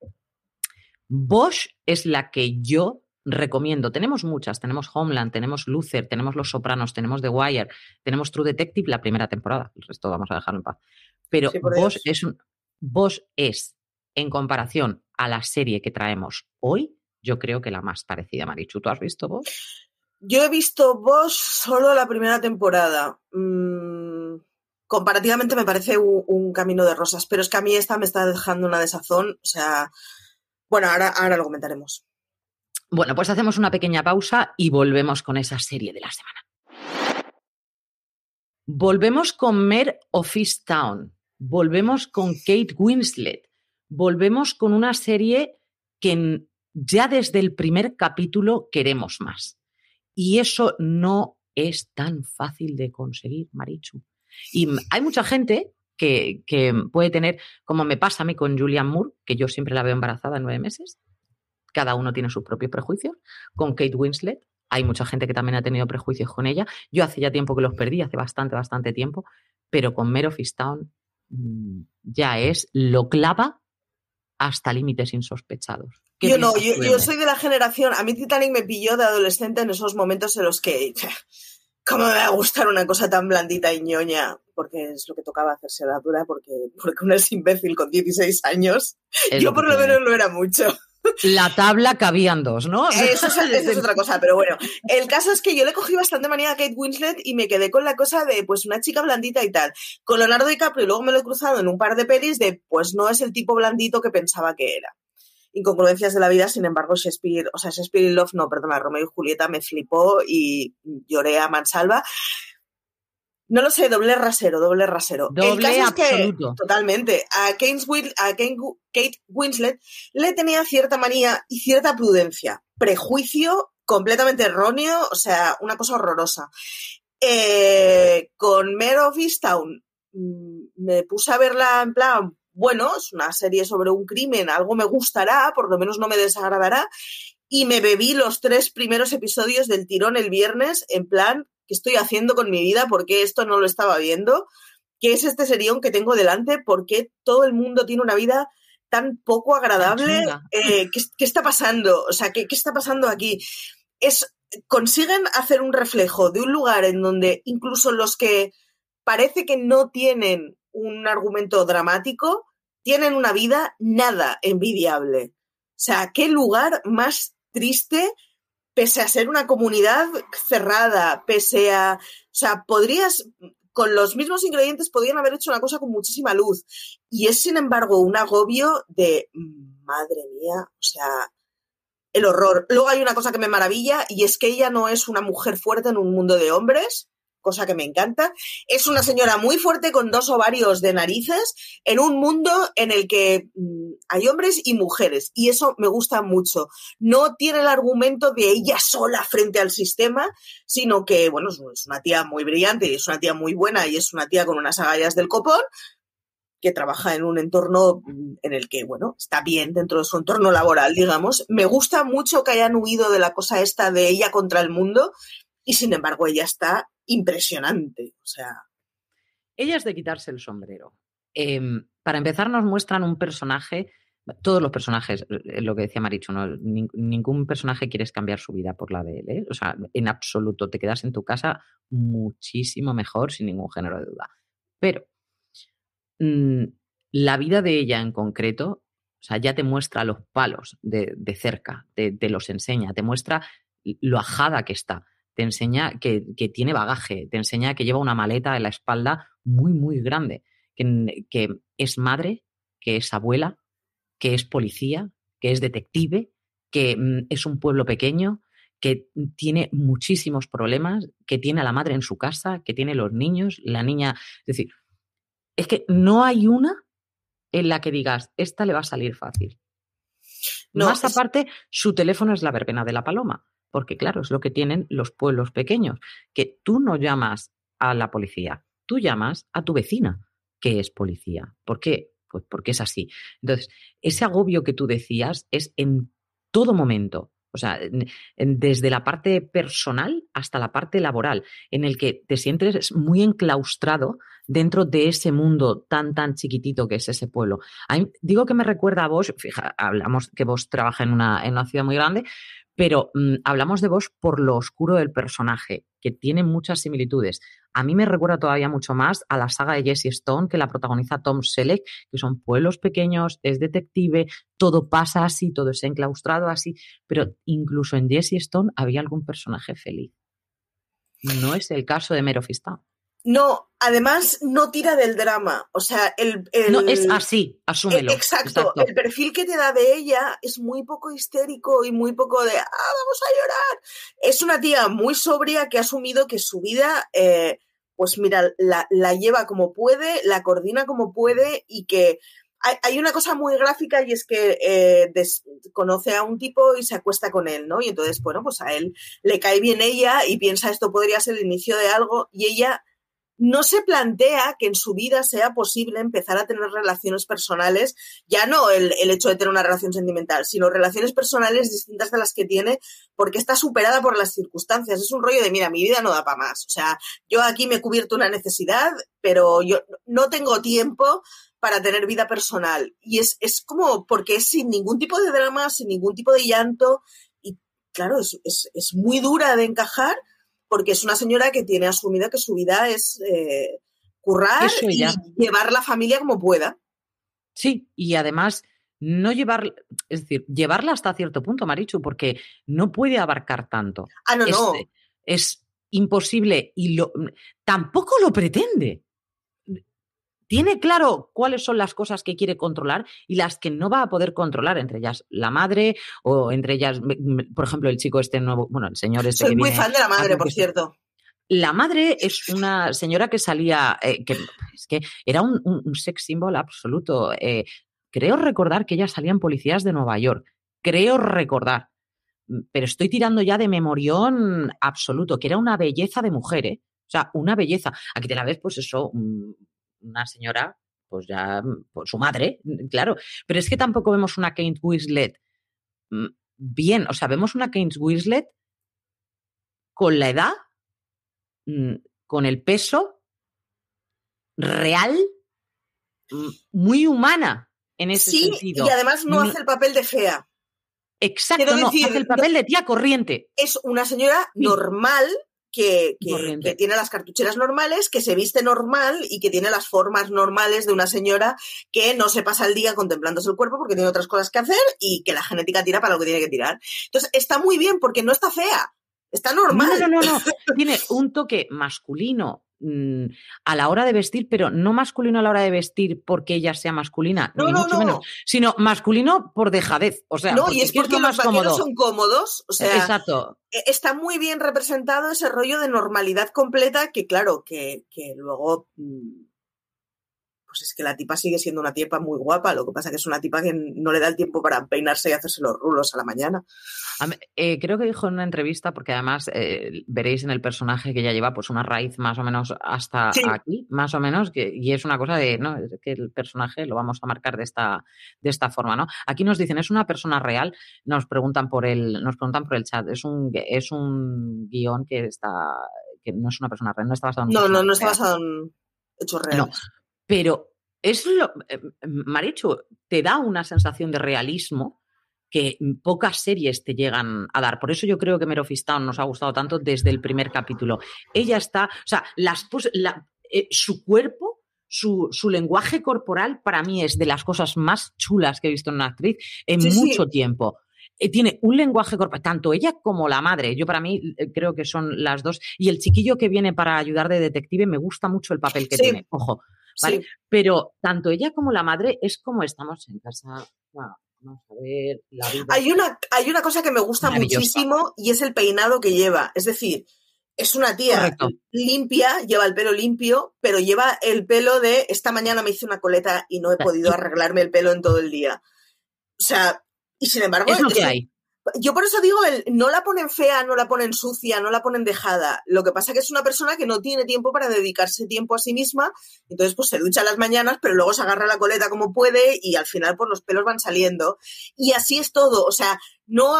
Bosch es la que yo recomiendo. Tenemos muchas, tenemos Homeland, tenemos Luther, tenemos Los Sopranos, tenemos The Wire, tenemos True Detective la primera temporada, el resto vamos a dejarlo en paz. Pero sí, Bosch es, un, Bosch es, en comparación a la serie que traemos hoy, yo creo que la más parecida, Marichu. ¿Tú has visto Bosch? Yo he visto Bosch solo la primera temporada. Mm comparativamente me parece un, camino de rosas, pero es que a mí esta me está dejando una desazón, o sea, bueno, ahora, ahora lo comentaremos. Bueno, pues hacemos una pequeña pausa y volvemos con esa serie de la semana. Volvemos con Mer Office Town, volvemos con Kate Winslet, volvemos con una serie que ya desde el primer capítulo queremos más. Y eso no es tan fácil de conseguir, Marichu. Y hay mucha gente que, que, puede tener, como me pasa a mí con Julianne Moore, que yo siempre la veo embarazada en nueve meses, cada uno tiene sus propios prejuicios, con Kate Winslet, hay mucha gente que también ha tenido prejuicios con ella, yo hace ya tiempo que los perdí, hace bastante, bastante tiempo, pero con Mero Fistown mmm, ya es, lo clava hasta límites insospechados. Yo no, yo, yo, soy de la generación, a mí Titanic me pilló de adolescente en esos momentos en los que [laughs] ¿Cómo me va a gustar una cosa tan blandita y ñoña? Porque es lo que tocaba hacerse la dura, porque, porque uno es imbécil con 16 años. Yo por lo menos lo era mucho. La tabla cabían dos, ¿no? Eso es, eso es, [laughs] otra cosa, pero bueno. El caso es que yo le cogí bastante manía a Kate Winslet y me quedé con la cosa de, pues, una chica blandita y tal. Con Leonardo DiCaprio y luego me lo he cruzado en un par de pelis de, pues, no es el tipo blandito que pensaba que era incongruencias de la vida, sin embargo, Shakespeare, o sea, Shakespeare in Love, no, perdona, Romeo y Julieta me flipó y lloré a mansalva. No lo sé, doble rasero, doble rasero. Doble El caso absoluto. Es que, totalmente. A, a Kate Winslet le tenía cierta manía y cierta prudencia. Prejuicio completamente erróneo, o sea, una cosa horrorosa. Eh, con Mare of Easttown me puse a verla en plan, bueno, es una serie sobre un crimen, algo me gustará, por lo menos no me desagradará. y me bebí los tres primeros episodios del tirón el viernes en plan, ¿qué estoy haciendo con mi vida? ¿Por qué esto no lo estaba viendo? ¿Qué es este serión que tengo delante? ¿Por qué todo el mundo tiene una vida tan poco agradable? Eh, ¿qué, está pasando? O sea, ¿qué, ¿qué está pasando aquí? Es, consiguen hacer un reflejo de un lugar en donde incluso los que parece que no tienen un argumento dramático, tienen una vida nada envidiable. O sea, qué lugar más triste, pese a ser una comunidad cerrada, pese a... O sea, podrías, con los mismos ingredientes, podrían haber hecho una cosa con muchísima luz. Y es, sin embargo, un agobio de, madre mía, o sea, el horror. Luego hay una cosa que me maravilla y es que ella no es una mujer fuerte en un mundo de hombres, cosa que me encanta. Es una señora muy fuerte con dos ovarios de narices en un mundo en el que mm, hay hombres y mujeres y eso me gusta mucho. No tiene el argumento de ella sola frente al sistema, sino que, bueno, es una tía muy brillante y es una tía muy buena y es una tía con unas agallas del copón que trabaja en un entorno mm, en el que, bueno, está bien dentro de su entorno laboral, digamos. Me gusta mucho que hayan huido de la cosa esta de ella contra el mundo y sin embargo ella está impresionante. O sea. Ella es de quitarse el sombrero. Em, para empezar, nos muestran un personaje, todos los personajes, eh, lo que decía Maricho, ningún personaje quieres cambiar su vida por la de él. ¿eh? O sea, en absoluto, te quedas en tu casa muchísimo mejor, sin ningún género de duda. Pero mm, la vida de ella en concreto, o sea, ya te muestra los palos de, cerca, te los enseña, te muestra lo ajada que está te enseña que, tiene bagaje, te enseña que lleva una maleta en la espalda muy, muy grande, que, que es madre, que es abuela, que es policía, que es detective, que mm, es un pueblo pequeño, que tiene muchísimos problemas, que tiene a la madre en su casa, que tiene los niños, la niña. Es decir, es que no hay una en la que digas, esta le va a salir fácil. No, Más aparte, su teléfono es la verbena de la paloma porque claro, es lo que tienen los pueblos pequeños, que tú no llamas a la policía, tú llamas a tu vecina, que es policía. ¿Por qué? Pues porque es así. Entonces, ese agobio que tú decías es en todo momento. O sea, desde la parte personal hasta la parte laboral, en el que te sientes muy enclaustrado dentro de ese mundo tan, tan chiquitito que es ese pueblo. digo que me recuerda a vos, fija, hablamos que vos trabaja en una, en una ciudad muy grande, pero mm, hablamos de vos por lo oscuro del personaje, que tiene muchas similitudes. A mí me recuerda todavía mucho más a la saga de Jesse Stone, que la protagoniza Tom Selleck, que son pueblos pequeños, es detective, todo pasa así, todo es enclaustrado así, pero incluso en Jesse Stone había algún personaje feliz. No es el caso de Mero no, además no tira del drama. O sea, el. no, es así, asúmelo. exacto, El perfil que te da de ella es muy poco histérico y muy poco de. ¡Ah, vamos a llorar! Es una tía muy sobria que ha asumido que su vida. Eh, pues mira, la, lleva como puede, la coordina como puede y que hay, una cosa muy gráfica y es que eh, conoce a un tipo y se acuesta con él, ¿no? Y entonces, bueno, pues a él le cae bien ella y piensa esto podría ser el inicio de algo y ella no se plantea que en su vida sea posible empezar a tener relaciones personales, ya no el, hecho de tener una relación sentimental, sino relaciones personales distintas de las que tiene, porque está superada por las circunstancias. Es un rollo de, mira, mi vida no da para más. O sea, yo aquí me he cubierto una necesidad, pero yo no tengo tiempo para tener vida personal. Y es, es como, porque es sin ningún tipo de drama, sin ningún tipo de llanto, y claro, es, es, es muy dura de encajar porque es una señora que tiene asumido que su vida es eh, currar y llevar la familia como pueda. Sí, y además no llevar, es decir, llevarla hasta cierto punto, Marichu, porque no puede abarcar tanto. Ah, no, no. Es imposible y lo, tampoco lo pretende tiene claro cuáles son las cosas que quiere controlar y las que no va a poder controlar, entre ellas la madre o entre ellas, por ejemplo, el chico este nuevo, bueno, el señor este. Soy muy fan de la madre, por cierto. La madre es [laughs] una señora que salía, eh, que es que era un, sex symbol absoluto. Eh, creo recordar que ella salía en Policías de Nueva York. Creo recordar. Pero estoy tirando ya de memorión absoluto, que era una belleza de mujer, ¿eh? O sea, una belleza. Aquí te la ves, pues eso, una señora, pues ya, pues su madre, claro. Pero es que tampoco vemos una Kate Winslet mm, bien. O sea, vemos una Keynes Winslet con la edad, mm, con el peso real, mm, muy humana en ese sí, sentido. Y además no hace el papel de fea. Exacto, quiero no, decir, hace el papel de tía corriente. Es una señora Sí. normal que, que- tiene las cartucheras normales, que se viste normal y que tiene las formas normales de una señora que no se pasa el día contemplándose el cuerpo porque tiene otras cosas que hacer y que la genética tira para lo que tiene que tirar. Entonces, está muy bien porque no está fea. Está normal. No, no, no, no. [laughs] Tiene un toque masculino mm, a la hora de vestir, pero no masculino a la hora de vestir porque ella sea masculina, No, ni no, mucho no. menos, sino masculino por dejadez. O sea, No, y es ¿qué porque lo los más vaqueros cómodo? son cómodos. O sea, Exacto. e- está muy bien representado ese rollo de normalidad completa que, claro, que, que luego. mm, Pues es que la tipa sigue siendo una tipa muy guapa. Lo que pasa que es una tipa que no le da el tiempo para peinarse y hacerse los rulos a la mañana. Eh, creo que dijo en una entrevista, porque además eh, veréis en el personaje que ella lleva pues una raíz más o menos hasta Sí. aquí, más o menos, que, y es una cosa de, no, es que el personaje lo vamos a marcar de esta, de esta forma, ¿no? Aquí nos dicen, ¿es una persona real? Nos preguntan por el, nos preguntan por el chat. Es un, es un guion que está, que no es una persona real, no está basado en No, no, no está basado en hechos reales. Pero es lo. eh, Marichu, te da una sensación de realismo que pocas series te llegan a dar. Por eso yo creo que Mare of Easttown nos ha gustado tanto desde el primer capítulo. Ella está. O sea, las, la- eh, su cuerpo. Su, su lenguaje corporal para mí es de las cosas más chulas que he visto en una actriz en Sí, sí. mucho tiempo. Eh, tiene un lenguaje corporal, tanto ella como la madre. Yo para mí eh, creo que son las dos. Y el chiquillo que viene para ayudar de detective me gusta mucho el papel que Sí. tiene. Ojo, ¿vale? Sí. pero tanto ella como la madre es como estamos en casa. Vamos a ver la vida. Hay una, hay una cosa que me gusta muchísimo y es el peinado que lleva. Es decir, es una tía Correcto. limpia, lleva el pelo limpio, pero lleva el pelo de esta mañana me hice una coleta y no he podido arreglarme el pelo en todo el día. O sea, y sin embargo, es lo que hay. Yo por eso digo, no la ponen fea, no la ponen sucia, no la ponen dejada. Lo que pasa que es una persona que no tiene tiempo para dedicarse tiempo a sí misma, entonces pues se ducha las mañanas, pero luego se agarra la coleta como puede y al final pues los pelos van saliendo. Y así es todo, o sea, no,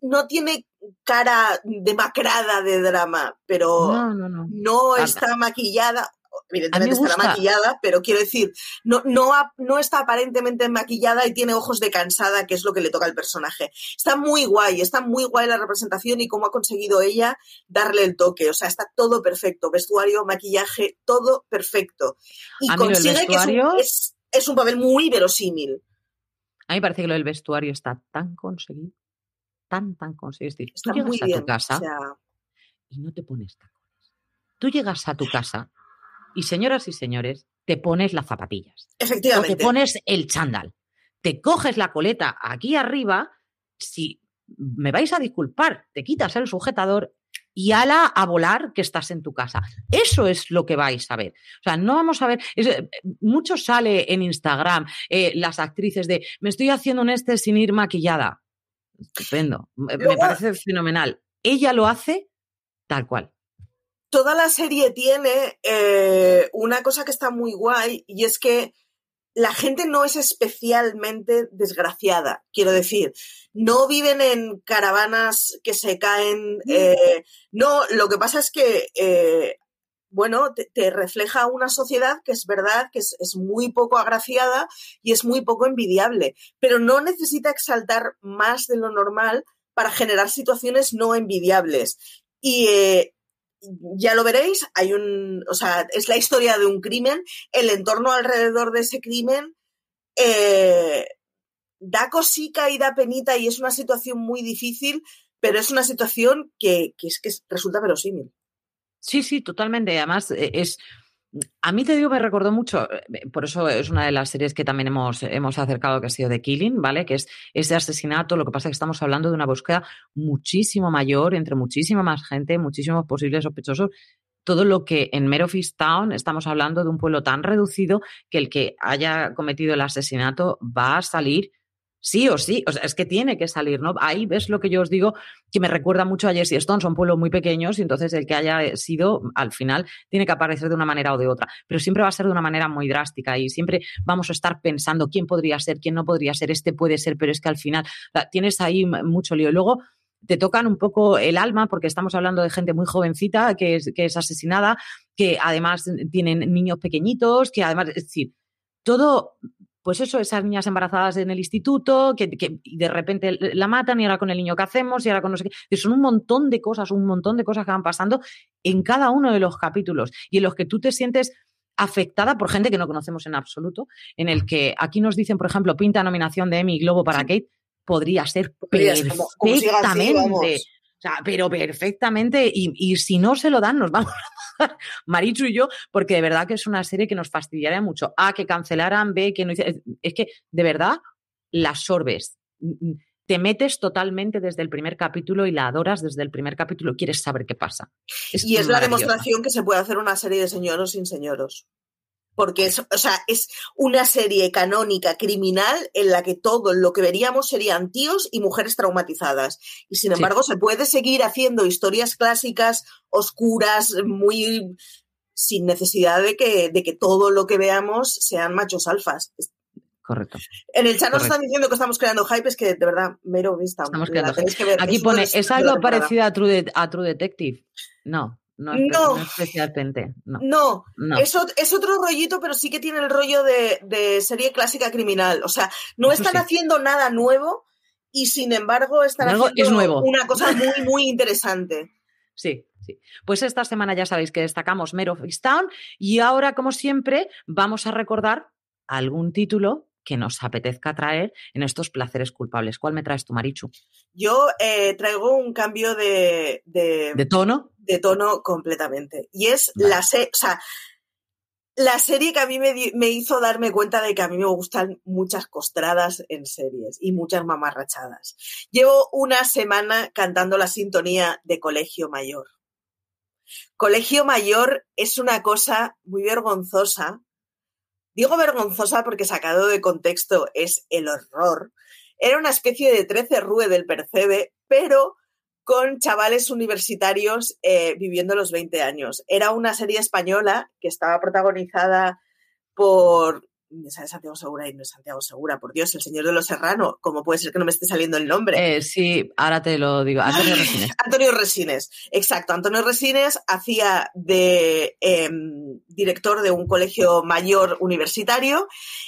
no tiene cara demacrada de drama, pero No, no, no. no está maquillada. Evidentemente me estará maquillada, pero quiero decir, no, no, no está aparentemente maquillada y tiene ojos de cansada, que es lo que le toca al personaje. Está muy guay, está muy guay la representación y cómo ha conseguido ella darle el toque. O sea, está todo perfecto. Vestuario, maquillaje, todo perfecto. Y consigue que es un, es- es un papel muy verosímil. A mí me parece que lo del vestuario está tan conseguido, tan, tan conseguido. Es decir, Está tú llegas muy a bien. tu casa O sea, y no te pones tacones. Tú llegas a tu casa y, señoras y señores, te pones las zapatillas. O te efectivamente. pones el chándal. Te coges la coleta aquí arriba. Si me vais a disculpar, te quitas el sujetador y ala a volar que estás en tu casa. Eso es lo que vais a ver. O sea, no vamos a ver. es- eh, mucho sale en Instagram eh, las actrices de me estoy haciendo un este sin ir maquillada. Estupendo. Me, parece fenomenal. Ella lo hace tal cual. Toda la serie tiene eh, una cosa que está muy guay y es que la gente no es especialmente desgraciada, quiero decir, no viven en caravanas que se caen, eh, no, lo que pasa es que, eh, bueno, te, te refleja una sociedad que es verdad que es, es muy poco agraciada y es muy poco envidiable, pero no necesita exaltar más de lo normal para generar situaciones no envidiables. Y eh, ya lo veréis, hay un, o sea, es la historia de un crimen, el entorno alrededor de ese crimen eh, da cosica y da penita y es una situación muy difícil, pero es una situación que, que es que resulta verosímil. Sí, sí, totalmente. Además, eh, es. A mí te digo, me recordó mucho, eh, por eso es una de las series que también hemos, hemos acercado, que ha sido The Killing, ¿vale? Que es ese asesinato, lo que pasa es que estamos hablando de una búsqueda muchísimo mayor, entre muchísima más gente, muchísimos posibles sospechosos. Todo lo que en Mare Easttown estamos hablando de un pueblo tan reducido que el que haya cometido el asesinato va a salir Sí o sí, o sea, es que tiene que salir, ¿no? Ahí ves lo que yo os digo, que me recuerda mucho a Jesse Stone, son pueblos muy pequeños y entonces el que haya sido, al final, tiene que aparecer de una manera o de otra, pero siempre va a ser de una manera muy drástica y siempre vamos a estar pensando quién podría ser, quién no podría ser, este puede ser, pero es que al final tienes ahí mucho lío. Y luego te tocan un poco el alma, porque estamos hablando de gente muy jovencita que es, que es asesinada, que además tienen niños pequeñitos, que además, es decir, todo pues eso, esas niñas embarazadas en el instituto, que, de repente la matan y ahora con el niño que hacemos y ahora con no sé qué. Son un montón de cosas, un montón de cosas que van pasando en cada uno de los capítulos y en los que tú te sientes afectada por gente que no conocemos en absoluto, en el que aquí nos dicen, por ejemplo, pinta nominación de Emmy Globo para Kate, podría ser perfectamente. O sea, pero perfectamente. Y, y, si no se lo dan, nos [laughs] vamos Marichu y yo, porque de verdad que es una serie que nos fastidiaría mucho. A, que cancelaran, B, que no Es que, de verdad, la sorbes. Te metes totalmente desde el primer capítulo y la adoras desde el primer capítulo. Quieres saber qué pasa. y es la demostración que se puede hacer una serie de señoros sin señoros porque es, o sea, es una serie canónica criminal en la que todo lo que veríamos serían tíos y mujeres traumatizadas. Y sin embargo, se puede seguir haciendo historias clásicas, oscuras, muy sin necesidad de que, de que todo lo que veamos sean machos alfas. Correcto. En el chat nos están diciendo que estamos creando hype, es que de verdad, mero vista. Estamos creando Aquí pone, ¿es algo parecido a True, a True Detective? No. No, no, especialmente. No, no, Es, otro rollito, pero sí que tiene el rollo de, serie clásica criminal. O sea, no están haciendo nada nuevo y sin embargo están haciendo una cosa muy, muy interesante. [laughs] Sí, sí. Pues esta semana ya sabéis que destacamos Mare of Town y ahora, como siempre, vamos a recordar algún título que nos apetezca traer en estos placeres culpables. ¿Cuál me traes tú, Marichu? Yo eh, traigo un cambio de, de, tono? De tono completamente. Y es la, o sea, la serie que a mí me, hizo darme cuenta de que a mí me gustan muchas costradas en series y muchas mamarrachadas. Llevo una semana cantando la sintonía de Colegio Mayor. Colegio Mayor es una cosa muy vergonzosa Digo vergonzosa porque sacado de contexto es el horror. Era una especie de 13 Rue del Percebe, pero con chavales universitarios eh, viviendo los 20 años. Era una serie española que estaba protagonizada por Santiago Segura y no es Santiago Segura, por Dios, el señor de los Serrano, ¿cómo puede ser que no me esté saliendo el nombre? Eh, sí, ahora te lo digo, Antonio Resines. Antonio Resines, exacto. Antonio Resines hacía de em, director de un colegio mayor universitario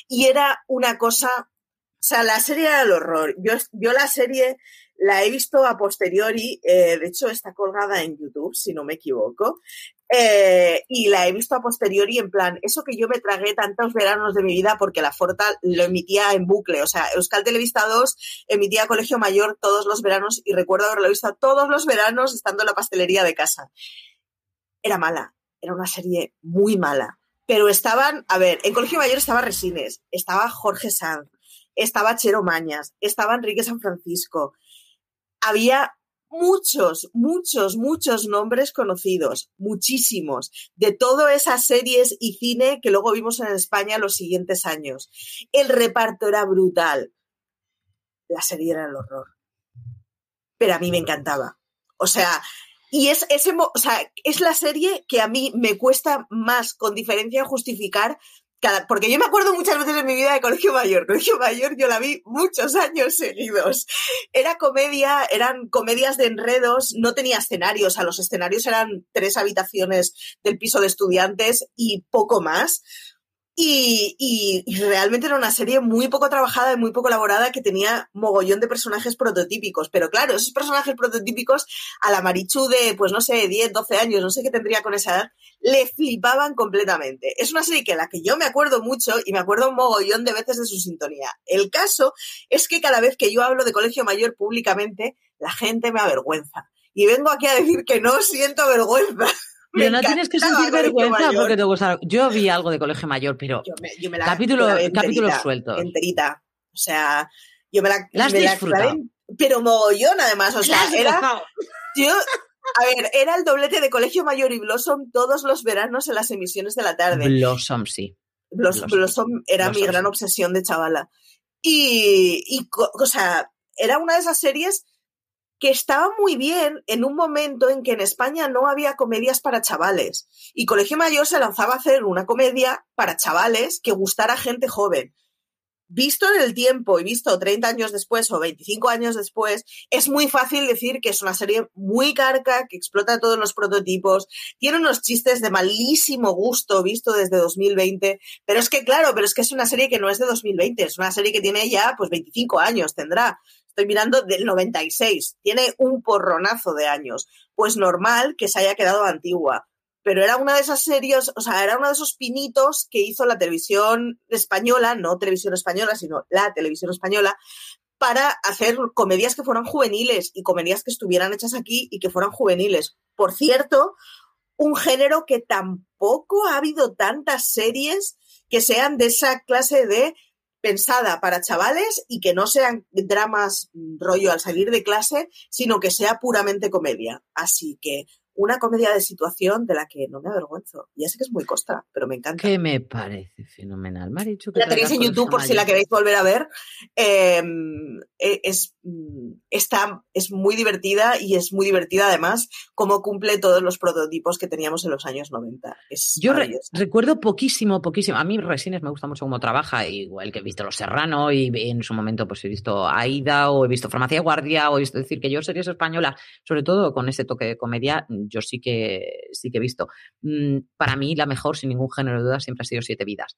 y era una cosa, o sea, la serie era el horror. Yo, yo la serie la he visto a posteriori, eh, de hecho está colgada en YouTube, si no me equivoco, eh, y la he visto a posteriori en plan, eso que yo me tragué tantos veranos de mi vida porque la Forta lo emitía en bucle, o sea, Euskal Televista 2 emitía Colegio Mayor todos los veranos y recuerdo haberlo visto todos los veranos estando en la pastelería de casa. Era mala, era una serie muy mala, pero estaban, a ver, en Colegio Mayor estaba Resines, estaba Jorge Sanz, estaba Chero Mañas, estaba Enrique San Francisco, había muchos, muchos, muchos nombres conocidos, muchísimos, de todas esas series y cine que luego vimos en España los siguientes años. El reparto era brutal. La serie era el horror. Pero a mí me encantaba. O sea, y es, ese, o sea, es la serie que a mí me cuesta más, con diferencia, justificar porque yo me acuerdo muchas veces en mi vida de Colegio Mayor. Colegio Mayor yo la vi muchos años seguidos. Era comedia, eran comedias de enredos, no tenía escenarios. O sea, los escenarios eran tres habitaciones del piso de estudiantes y poco más. Y, realmente era una serie muy poco trabajada y muy poco elaborada que tenía mogollón de personajes prototípicos. Pero claro, esos personajes prototípicos a la Marichu de, pues no sé, 10, 12 años, no sé qué tendría con esa edad, le flipaban completamente. Es una serie que la que yo me acuerdo mucho y me acuerdo un mogollón de veces de su sintonía. El caso es que cada vez que yo hablo de colegio mayor públicamente, la gente me avergüenza. Y vengo aquí a decir que no siento vergüenza. Pero no tienes que sentir vergüenza porque te gusta. Yo vi algo de colegio mayor, pero yo me, la, capítulo, capítulos sueltos. Enterita. O sea, yo me la, ¿La has disfrutado? pero mogollón además. O sea, era. Yo, a ver, era el doblete de Colegio Mayor y Blossom todos los veranos en las emisiones de la tarde. Blossom, sí. Blossom, era mi gran obsesión de chavala. Y, y, o sea, era una de esas series que estaba muy bien en un momento en que en España no había comedias para chavales. Y Colegio Mayor se lanzaba a hacer una comedia para chavales que gustara a gente joven visto en el tiempo y visto 30 años después o 25 años después, es muy fácil decir que es una serie muy carca, que explota todos los prototipos, tiene unos chistes de malísimo gusto visto desde 2020, pero es que claro, pero es que es una serie que no es de 2020, es una serie que tiene ya pues 25 años, tendrá. Estoy mirando del 96, tiene un porronazo de años. Pues normal que se haya quedado antigua pero era una de esas series, o sea, era uno de esos pinitos que hizo la televisión española, no televisión española, sino la televisión española, para hacer comedias que fueran juveniles y comedias que estuvieran hechas aquí y que fueran juveniles. Por cierto, un género que tampoco ha habido tantas series que sean de esa clase de pensada para chavales y que no sean dramas rollo al salir de clase, sino que sea puramente comedia. Así que una comedia de situación de la que no me avergüenzo. Ya sé que es muy costa, pero me encanta. Que me parece fenomenal. Me que la tenéis en YouTube por si la queréis volver a ver. Em, e, es, mm, está, es muy divertida y es muy divertida además cómo cumple todos los prototipos que teníamos en los años 90. Yo recuerdo poquísimo, poquísimo. A mí Resines me gusta mucho cómo trabaja, igual que he visto Los Serrano y en su momento pues he visto Aida o he visto Farmacia Guardia o he visto decir que yo series española, sobre todo con ese toque de comedia, yo sí que, sí que he visto. Mm, para mí, la mejor, sin ningún género de duda, siempre ha sido Siete Vidas.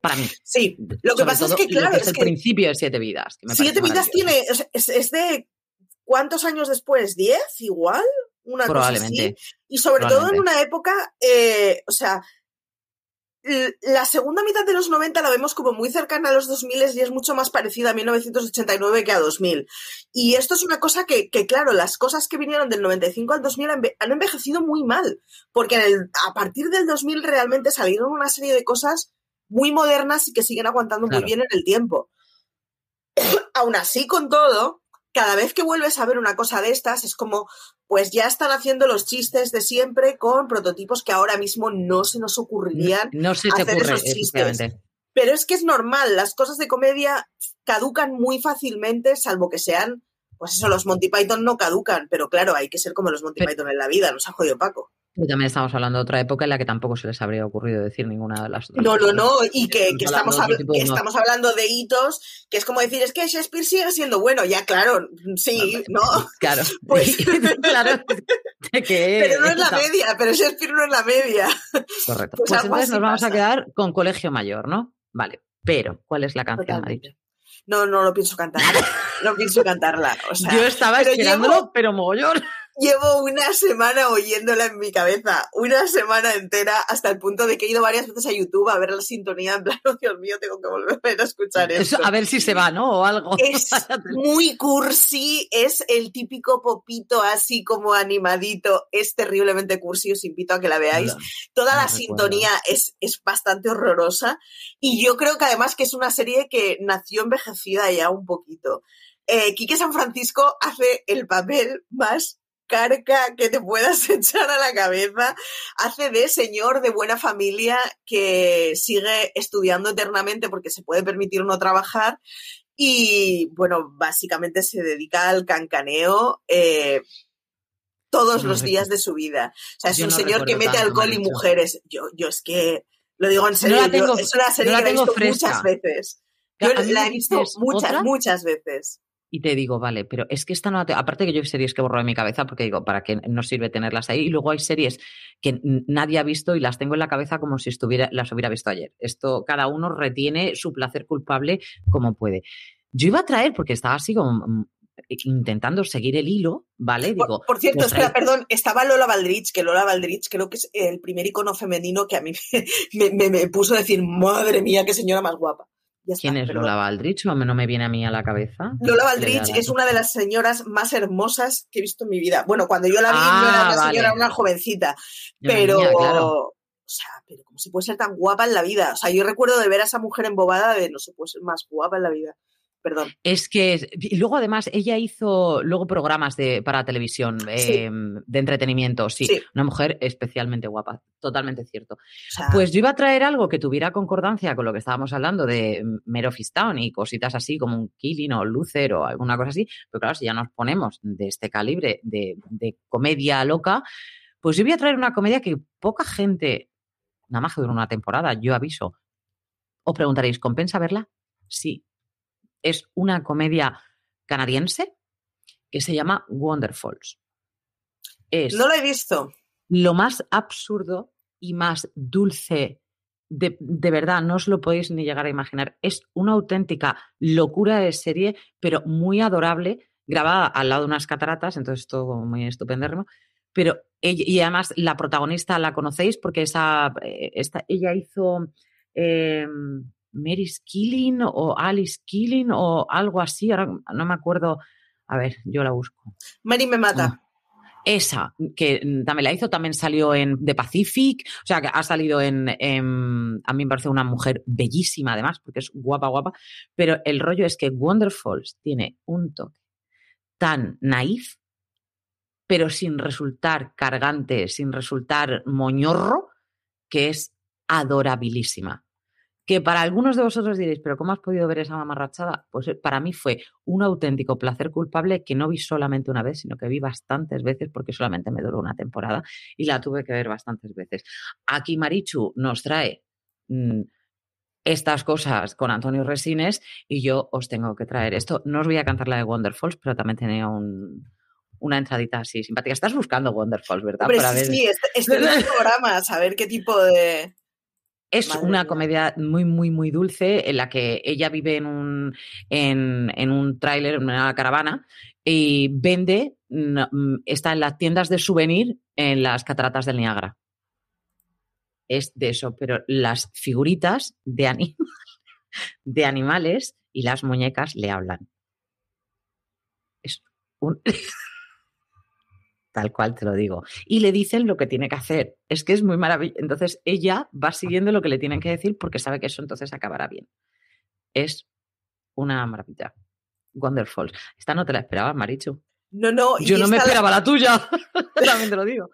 Para mí. Sí, lo que pasa es que, claro. Es, el principio de Siete Vidas. siete Vidas tiene. Es, de. ¿Cuántos años después? ¿Diez? Igual. Una Probablemente. Cosa así. Y sobre todo en una época. Eh, o sea, la segunda mitad de los 90 la vemos como muy cercana a los 2000 y es mucho más parecida a 1989 que a 2000. Y esto es una cosa que, claro, las cosas que vinieron del 95 al 2000 han envejecido muy mal, porque a partir del 2000 realmente salieron una serie de cosas muy modernas y que siguen aguantando muy bien en el tiempo. [coughs] Aún así, con todo, cada vez que vuelves a ver una cosa de estas, es como, pues ya están haciendo los chistes de siempre con prototipos que ahora mismo no se nos ocurrirían. No, se ocurre, esos chistes. Pero es que es normal, las cosas de comedia caducan muy fácilmente, salvo que sean, pues eso, los Monty Python no caducan, pero claro, hay que ser como los Monty Python en la vida, nos ha jodido Paco. Y también estamos hablando de otra época en la que tampoco se les habría ocurrido decir ninguna de las otras. No, no, no, y que, estamos, estamos hablando de hitos, que es como decir, es que Shakespeare sigue siendo bueno, ya claro, sí, ¿no? Claro, [laughs] pues, [laughs] claro. [laughs] pero no es la media, pero Shakespeare no es la media. Correcto. Pues, pues entonces nos vamos a quedar con Colegio Mayor, ¿no? Vale, pero ¿cuál es la canción, No, no lo pienso cantar. no pienso cantarla. Yo estaba esperándolo, pero mogollón llevo una semana oyéndola en mi cabeza, una semana entera, hasta el punto de que he ido varias veces a YouTube a ver la sintonía, en plan, [laughs] oh, Dios mío, tengo que volver a escuchar eso. A ver si se va, ¿no? O algo. [laughs] Es muy cursi, es el típico popito así como animadito, es terriblemente cursi, os invito a que la veáis. Toda la sintonía es, es bastante horrorosa y yo creo que además que es una serie que nació envejecida ya un poquito. Eh, Quique San Francisco hace el papel más carca que te puedas [laughs] echar a la cabeza, hace de señor de buena familia que sigue estudiando eternamente porque se puede permitir no trabajar y, bueno, básicamente se dedica al cancaneo. Eh, todos los días de su vida. O sea, es un señor que mete alcohol y mujeres. Yo, yo es que lo digo en serio, es una serie que he visto muchas veces. Yo la he visto muchas, muchas veces y te digo, vale, pero es que esta no, aparte que yo hay series que borro de mi cabeza porque digo, ¿para qué no sirve tenerlas ahí? Y luego hay series que nadie ha visto y las tengo en la cabeza como si estuviera, las hubiera visto ayer. Esto, cada uno retiene su placer culpable como puede. Yo iba a traer, porque estaba así como mm, intentando seguir el hilo, ¿vale? Digo, por, cierto, pues espera, perdón, estaba Lola Valdrich, que Lola Valdrich creo que es el primer icono femenino que a mí [laughs] me, me puso a decir, madre mía, qué señora más guapa. ¿Quién es Lola Valdrich? ¿O no me viene a mí a la cabeza? Lola Valdrich es una de las señoras más hermosas que he visto en mi vida. Bueno, cuando yo la vi no era una ah, señora, una jovencita. Pero, o sea, pero ¿cómo se puede ser tan guapa en la vida? O sea, yo recuerdo de ver a esa mujer embobada de no se puede ser más guapa en la vida. Perdón. Es que, y luego además, ella hizo luego programas de, para televisión eh, de entretenimiento, sí, una mujer especialmente guapa, totalmente cierto. pues yo iba a traer algo que tuviera concordancia con lo que estábamos hablando de Mero Town y cositas así como un Killing o Lucer o alguna cosa así, pero claro, si ya nos ponemos de este calibre de, de comedia loca, pues yo voy a traer una comedia que poca gente, nada más que dura una temporada, yo aviso. Os preguntaréis, ¿compensa verla? Sí, es una comedia canadiense que se llama Wonderfalls. Es no lo he visto. Lo más absurdo y más dulce, de, de, verdad, no os lo podéis ni llegar a imaginar. Es una auténtica locura de serie, pero muy adorable, grabada al lado de unas cataratas, entonces todo muy estupendérrimo. Pero y además la protagonista la conocéis porque esa, eh, esta, ella hizo em, Mary Killing o Alice Killing o algo así, ahora no me acuerdo. A ver, yo la busco. Mary me mata. Ah, esa, que también la hizo, también salió en The Pacific, o sea, que ha salido en, A mí me parece una mujer bellísima, además, porque es guapa, guapa. Pero el rollo es que Wonderfalls tiene un toque tan naif, pero sin resultar cargante, sin resultar moñorro, que es adorabilísima que para algunos de vosotros diréis, pero ¿cómo has podido ver esa mamarrachada? Pues eh, para mí fue un auténtico placer culpable que no vi solamente una vez, sino que vi bastantes veces porque solamente me duró una temporada y la tuve que ver bastantes veces. Aquí Marichu nos trae mm, estas cosas con Antonio Resines y yo os tengo que traer esto. No os voy a cantar la de Wonderfalls, pero también tenía una entradita así simpática. Estás buscando Wonderfalls, ¿verdad? sí, estoy en [laughs] el programa, a ver qué tipo de... Es una comedia muy, muy, muy dulce en la que ella vive en un, en, un tráiler, en una caravana, y vende, mm, está en las tiendas de souvenir en las cataratas del Niágara. Es de eso, pero las figuritas de, [laughs] de animales y las muñecas le hablan. Es un... [laughs] tal cual te lo digo. Y le dicen lo que tiene que hacer. Es que es muy maravilloso. Entonces ella va siguiendo lo que le tienen que decir porque sabe que eso entonces acabará bien. Es una maravilla. Wonderful. Esta no te la esperabas, Marichu. No, no. Yo no me esperaba la, tuya. [laughs] También te lo digo.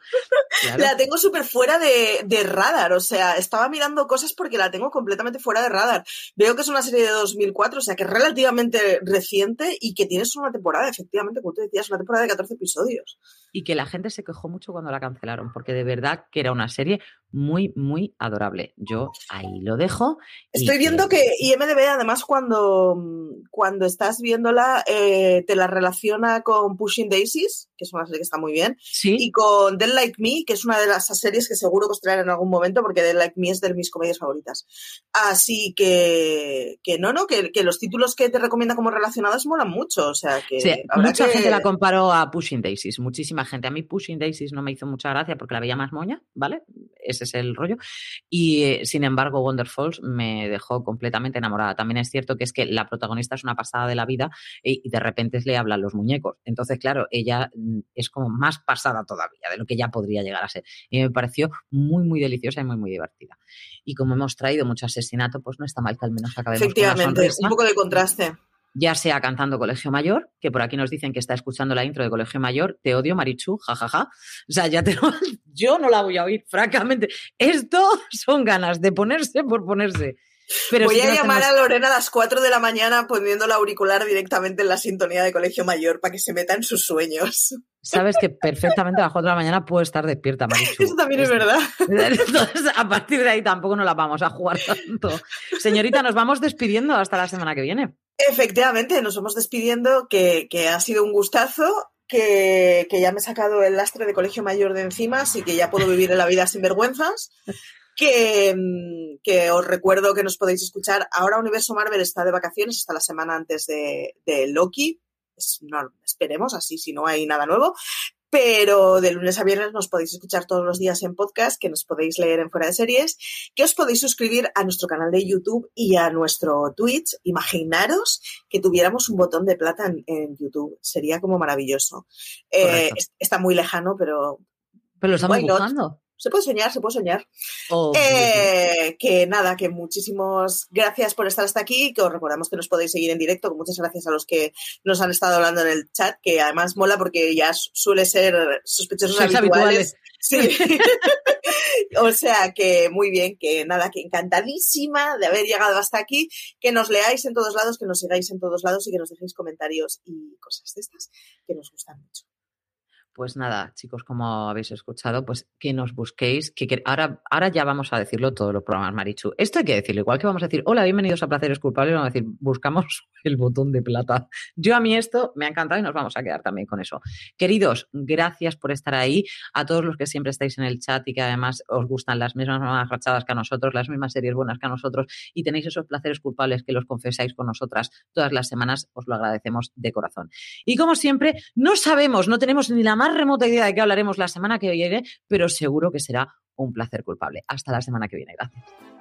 La tengo súper fuera de, radar. O sea, estaba mirando cosas porque la tengo completamente fuera de radar. Veo que es una serie de 2004, o sea, que es relativamente reciente y que tiene solo una temporada, efectivamente, como tú decías, una temporada de 14 episodios. Y que la gente se quejó mucho cuando la cancelaron, porque de verdad que era una serie muy, muy adorable. Yo ahí lo dejo. Estoy viendo que IMDB, además, cuando, cuando estás viéndola, eh, te la relaciona con Pushing Daisies, que es una serie que está muy bien, y con Dead Like Me, que es una de las series que seguro que os traerán en algún momento, porque Dead Like Me es de mis comedias favoritas. Así que, que no, no, que, los títulos que te recomienda como relacionadas molan mucho. O sea, que. Sí, mucha gente la comparó a Pushing Daisies, muchísima gente. A mí Pushing Daisies no me hizo mucha gracia porque la veía más moña, ¿vale? Ese es el rollo. Y eh, sin embargo, Wonderfalls me dejó completamente enamorada. También es cierto que es que la protagonista es una pasada de la vida y, de repente le hablan los muñecos. Entonces, claro, ella mm, es como más pasada todavía de lo que ya podría llegar a ser. Y me pareció muy, muy deliciosa y muy, muy divertida. Y como hemos traído mucho asesinato, pues no está mal que al menos acabemos Efectivamente, un poco de contraste ya sea cantando Colegio Mayor, que por aquí nos dicen que está escuchando la intro de Colegio Mayor, te odio Marichu, jajaja. O sea, ya te [laughs] yo no la voy a oír, francamente. Esto son ganas de ponerse por ponerse. Voy a llamar a Lorena a las 4 de la mañana poniendo la auricular directamente en la sintonía de Colegio Mayor para que se meta en sus sueños. Sabes que perfectamente a las 4 de la mañana puedo estar despierta, Marichu. Eso también es verdad. Entonces, a partir de ahí tampoco nos la vamos a jugar tanto. Señorita, nos vamos despidiendo hasta la semana que viene. Efectivamente, nos vamos despidiendo, que, ha sido un gustazo, que, ya me he sacado el lastre de colegio mayor de encima, así que ya puedo vivir en la vida sin vergüenzas. Que, que, os recuerdo que nos podéis escuchar. Ahora Universo Marvel está de vacaciones hasta la semana antes de, de Loki. No, esperemos, así si no hay nada nuevo pero de lunes a viernes nos podéis escuchar todos los días en podcast, que nos podéis leer en fuera de series, que os podéis suscribir a nuestro canal de YouTube y a nuestro Twitch. Imaginaros que tuviéramos un botón de plata en, YouTube, sería como maravilloso. Eh, está muy lejano, pero... Pero lo estamos buscando. Se puede soñar, se puede soñar. Oh, Eh, que nada, que muchísimas gracias por estar hasta aquí, que os recordamos que nos podéis seguir en directo, que muchas gracias a los que nos han estado hablando en el chat, que además mola porque ya su- suele ser sospechosos Sois habituales. Sí. [laughs] o sea que muy bien, que nada, que encantadísima de haber llegado hasta aquí, que nos leáis en todos lados, que nos sigáis en todos lados y que nos dejéis comentarios y cosas de estas que nos gustan mucho. Pues nada, chicos, como habéis escuchado, pues que nos busquéis, que, ahora, ahora ya vamos a decirlo todos los programas, Marichu. Esto hay que decirlo, igual que vamos a decir, hola, bienvenidos a Placeres Culpables, vamos a decir, buscamos [laughs] el botón de plata. Yo a mí esto me ha encantado y nos vamos a quedar también con eso. Queridos, gracias por estar ahí, a todos los que siempre estáis en el chat y que además os gustan las mismas rachadas que a nosotros, las mismas series buenas que a nosotros y tenéis esos placeres culpables que los confesáis con nosotras todas las semanas, os lo agradecemos de corazón. Y como siempre, no sabemos, no tenemos ni la más remota idea de qué hablaremos la semana que viene, pero seguro que será un placer culpable. Hasta la semana que viene. Gracias.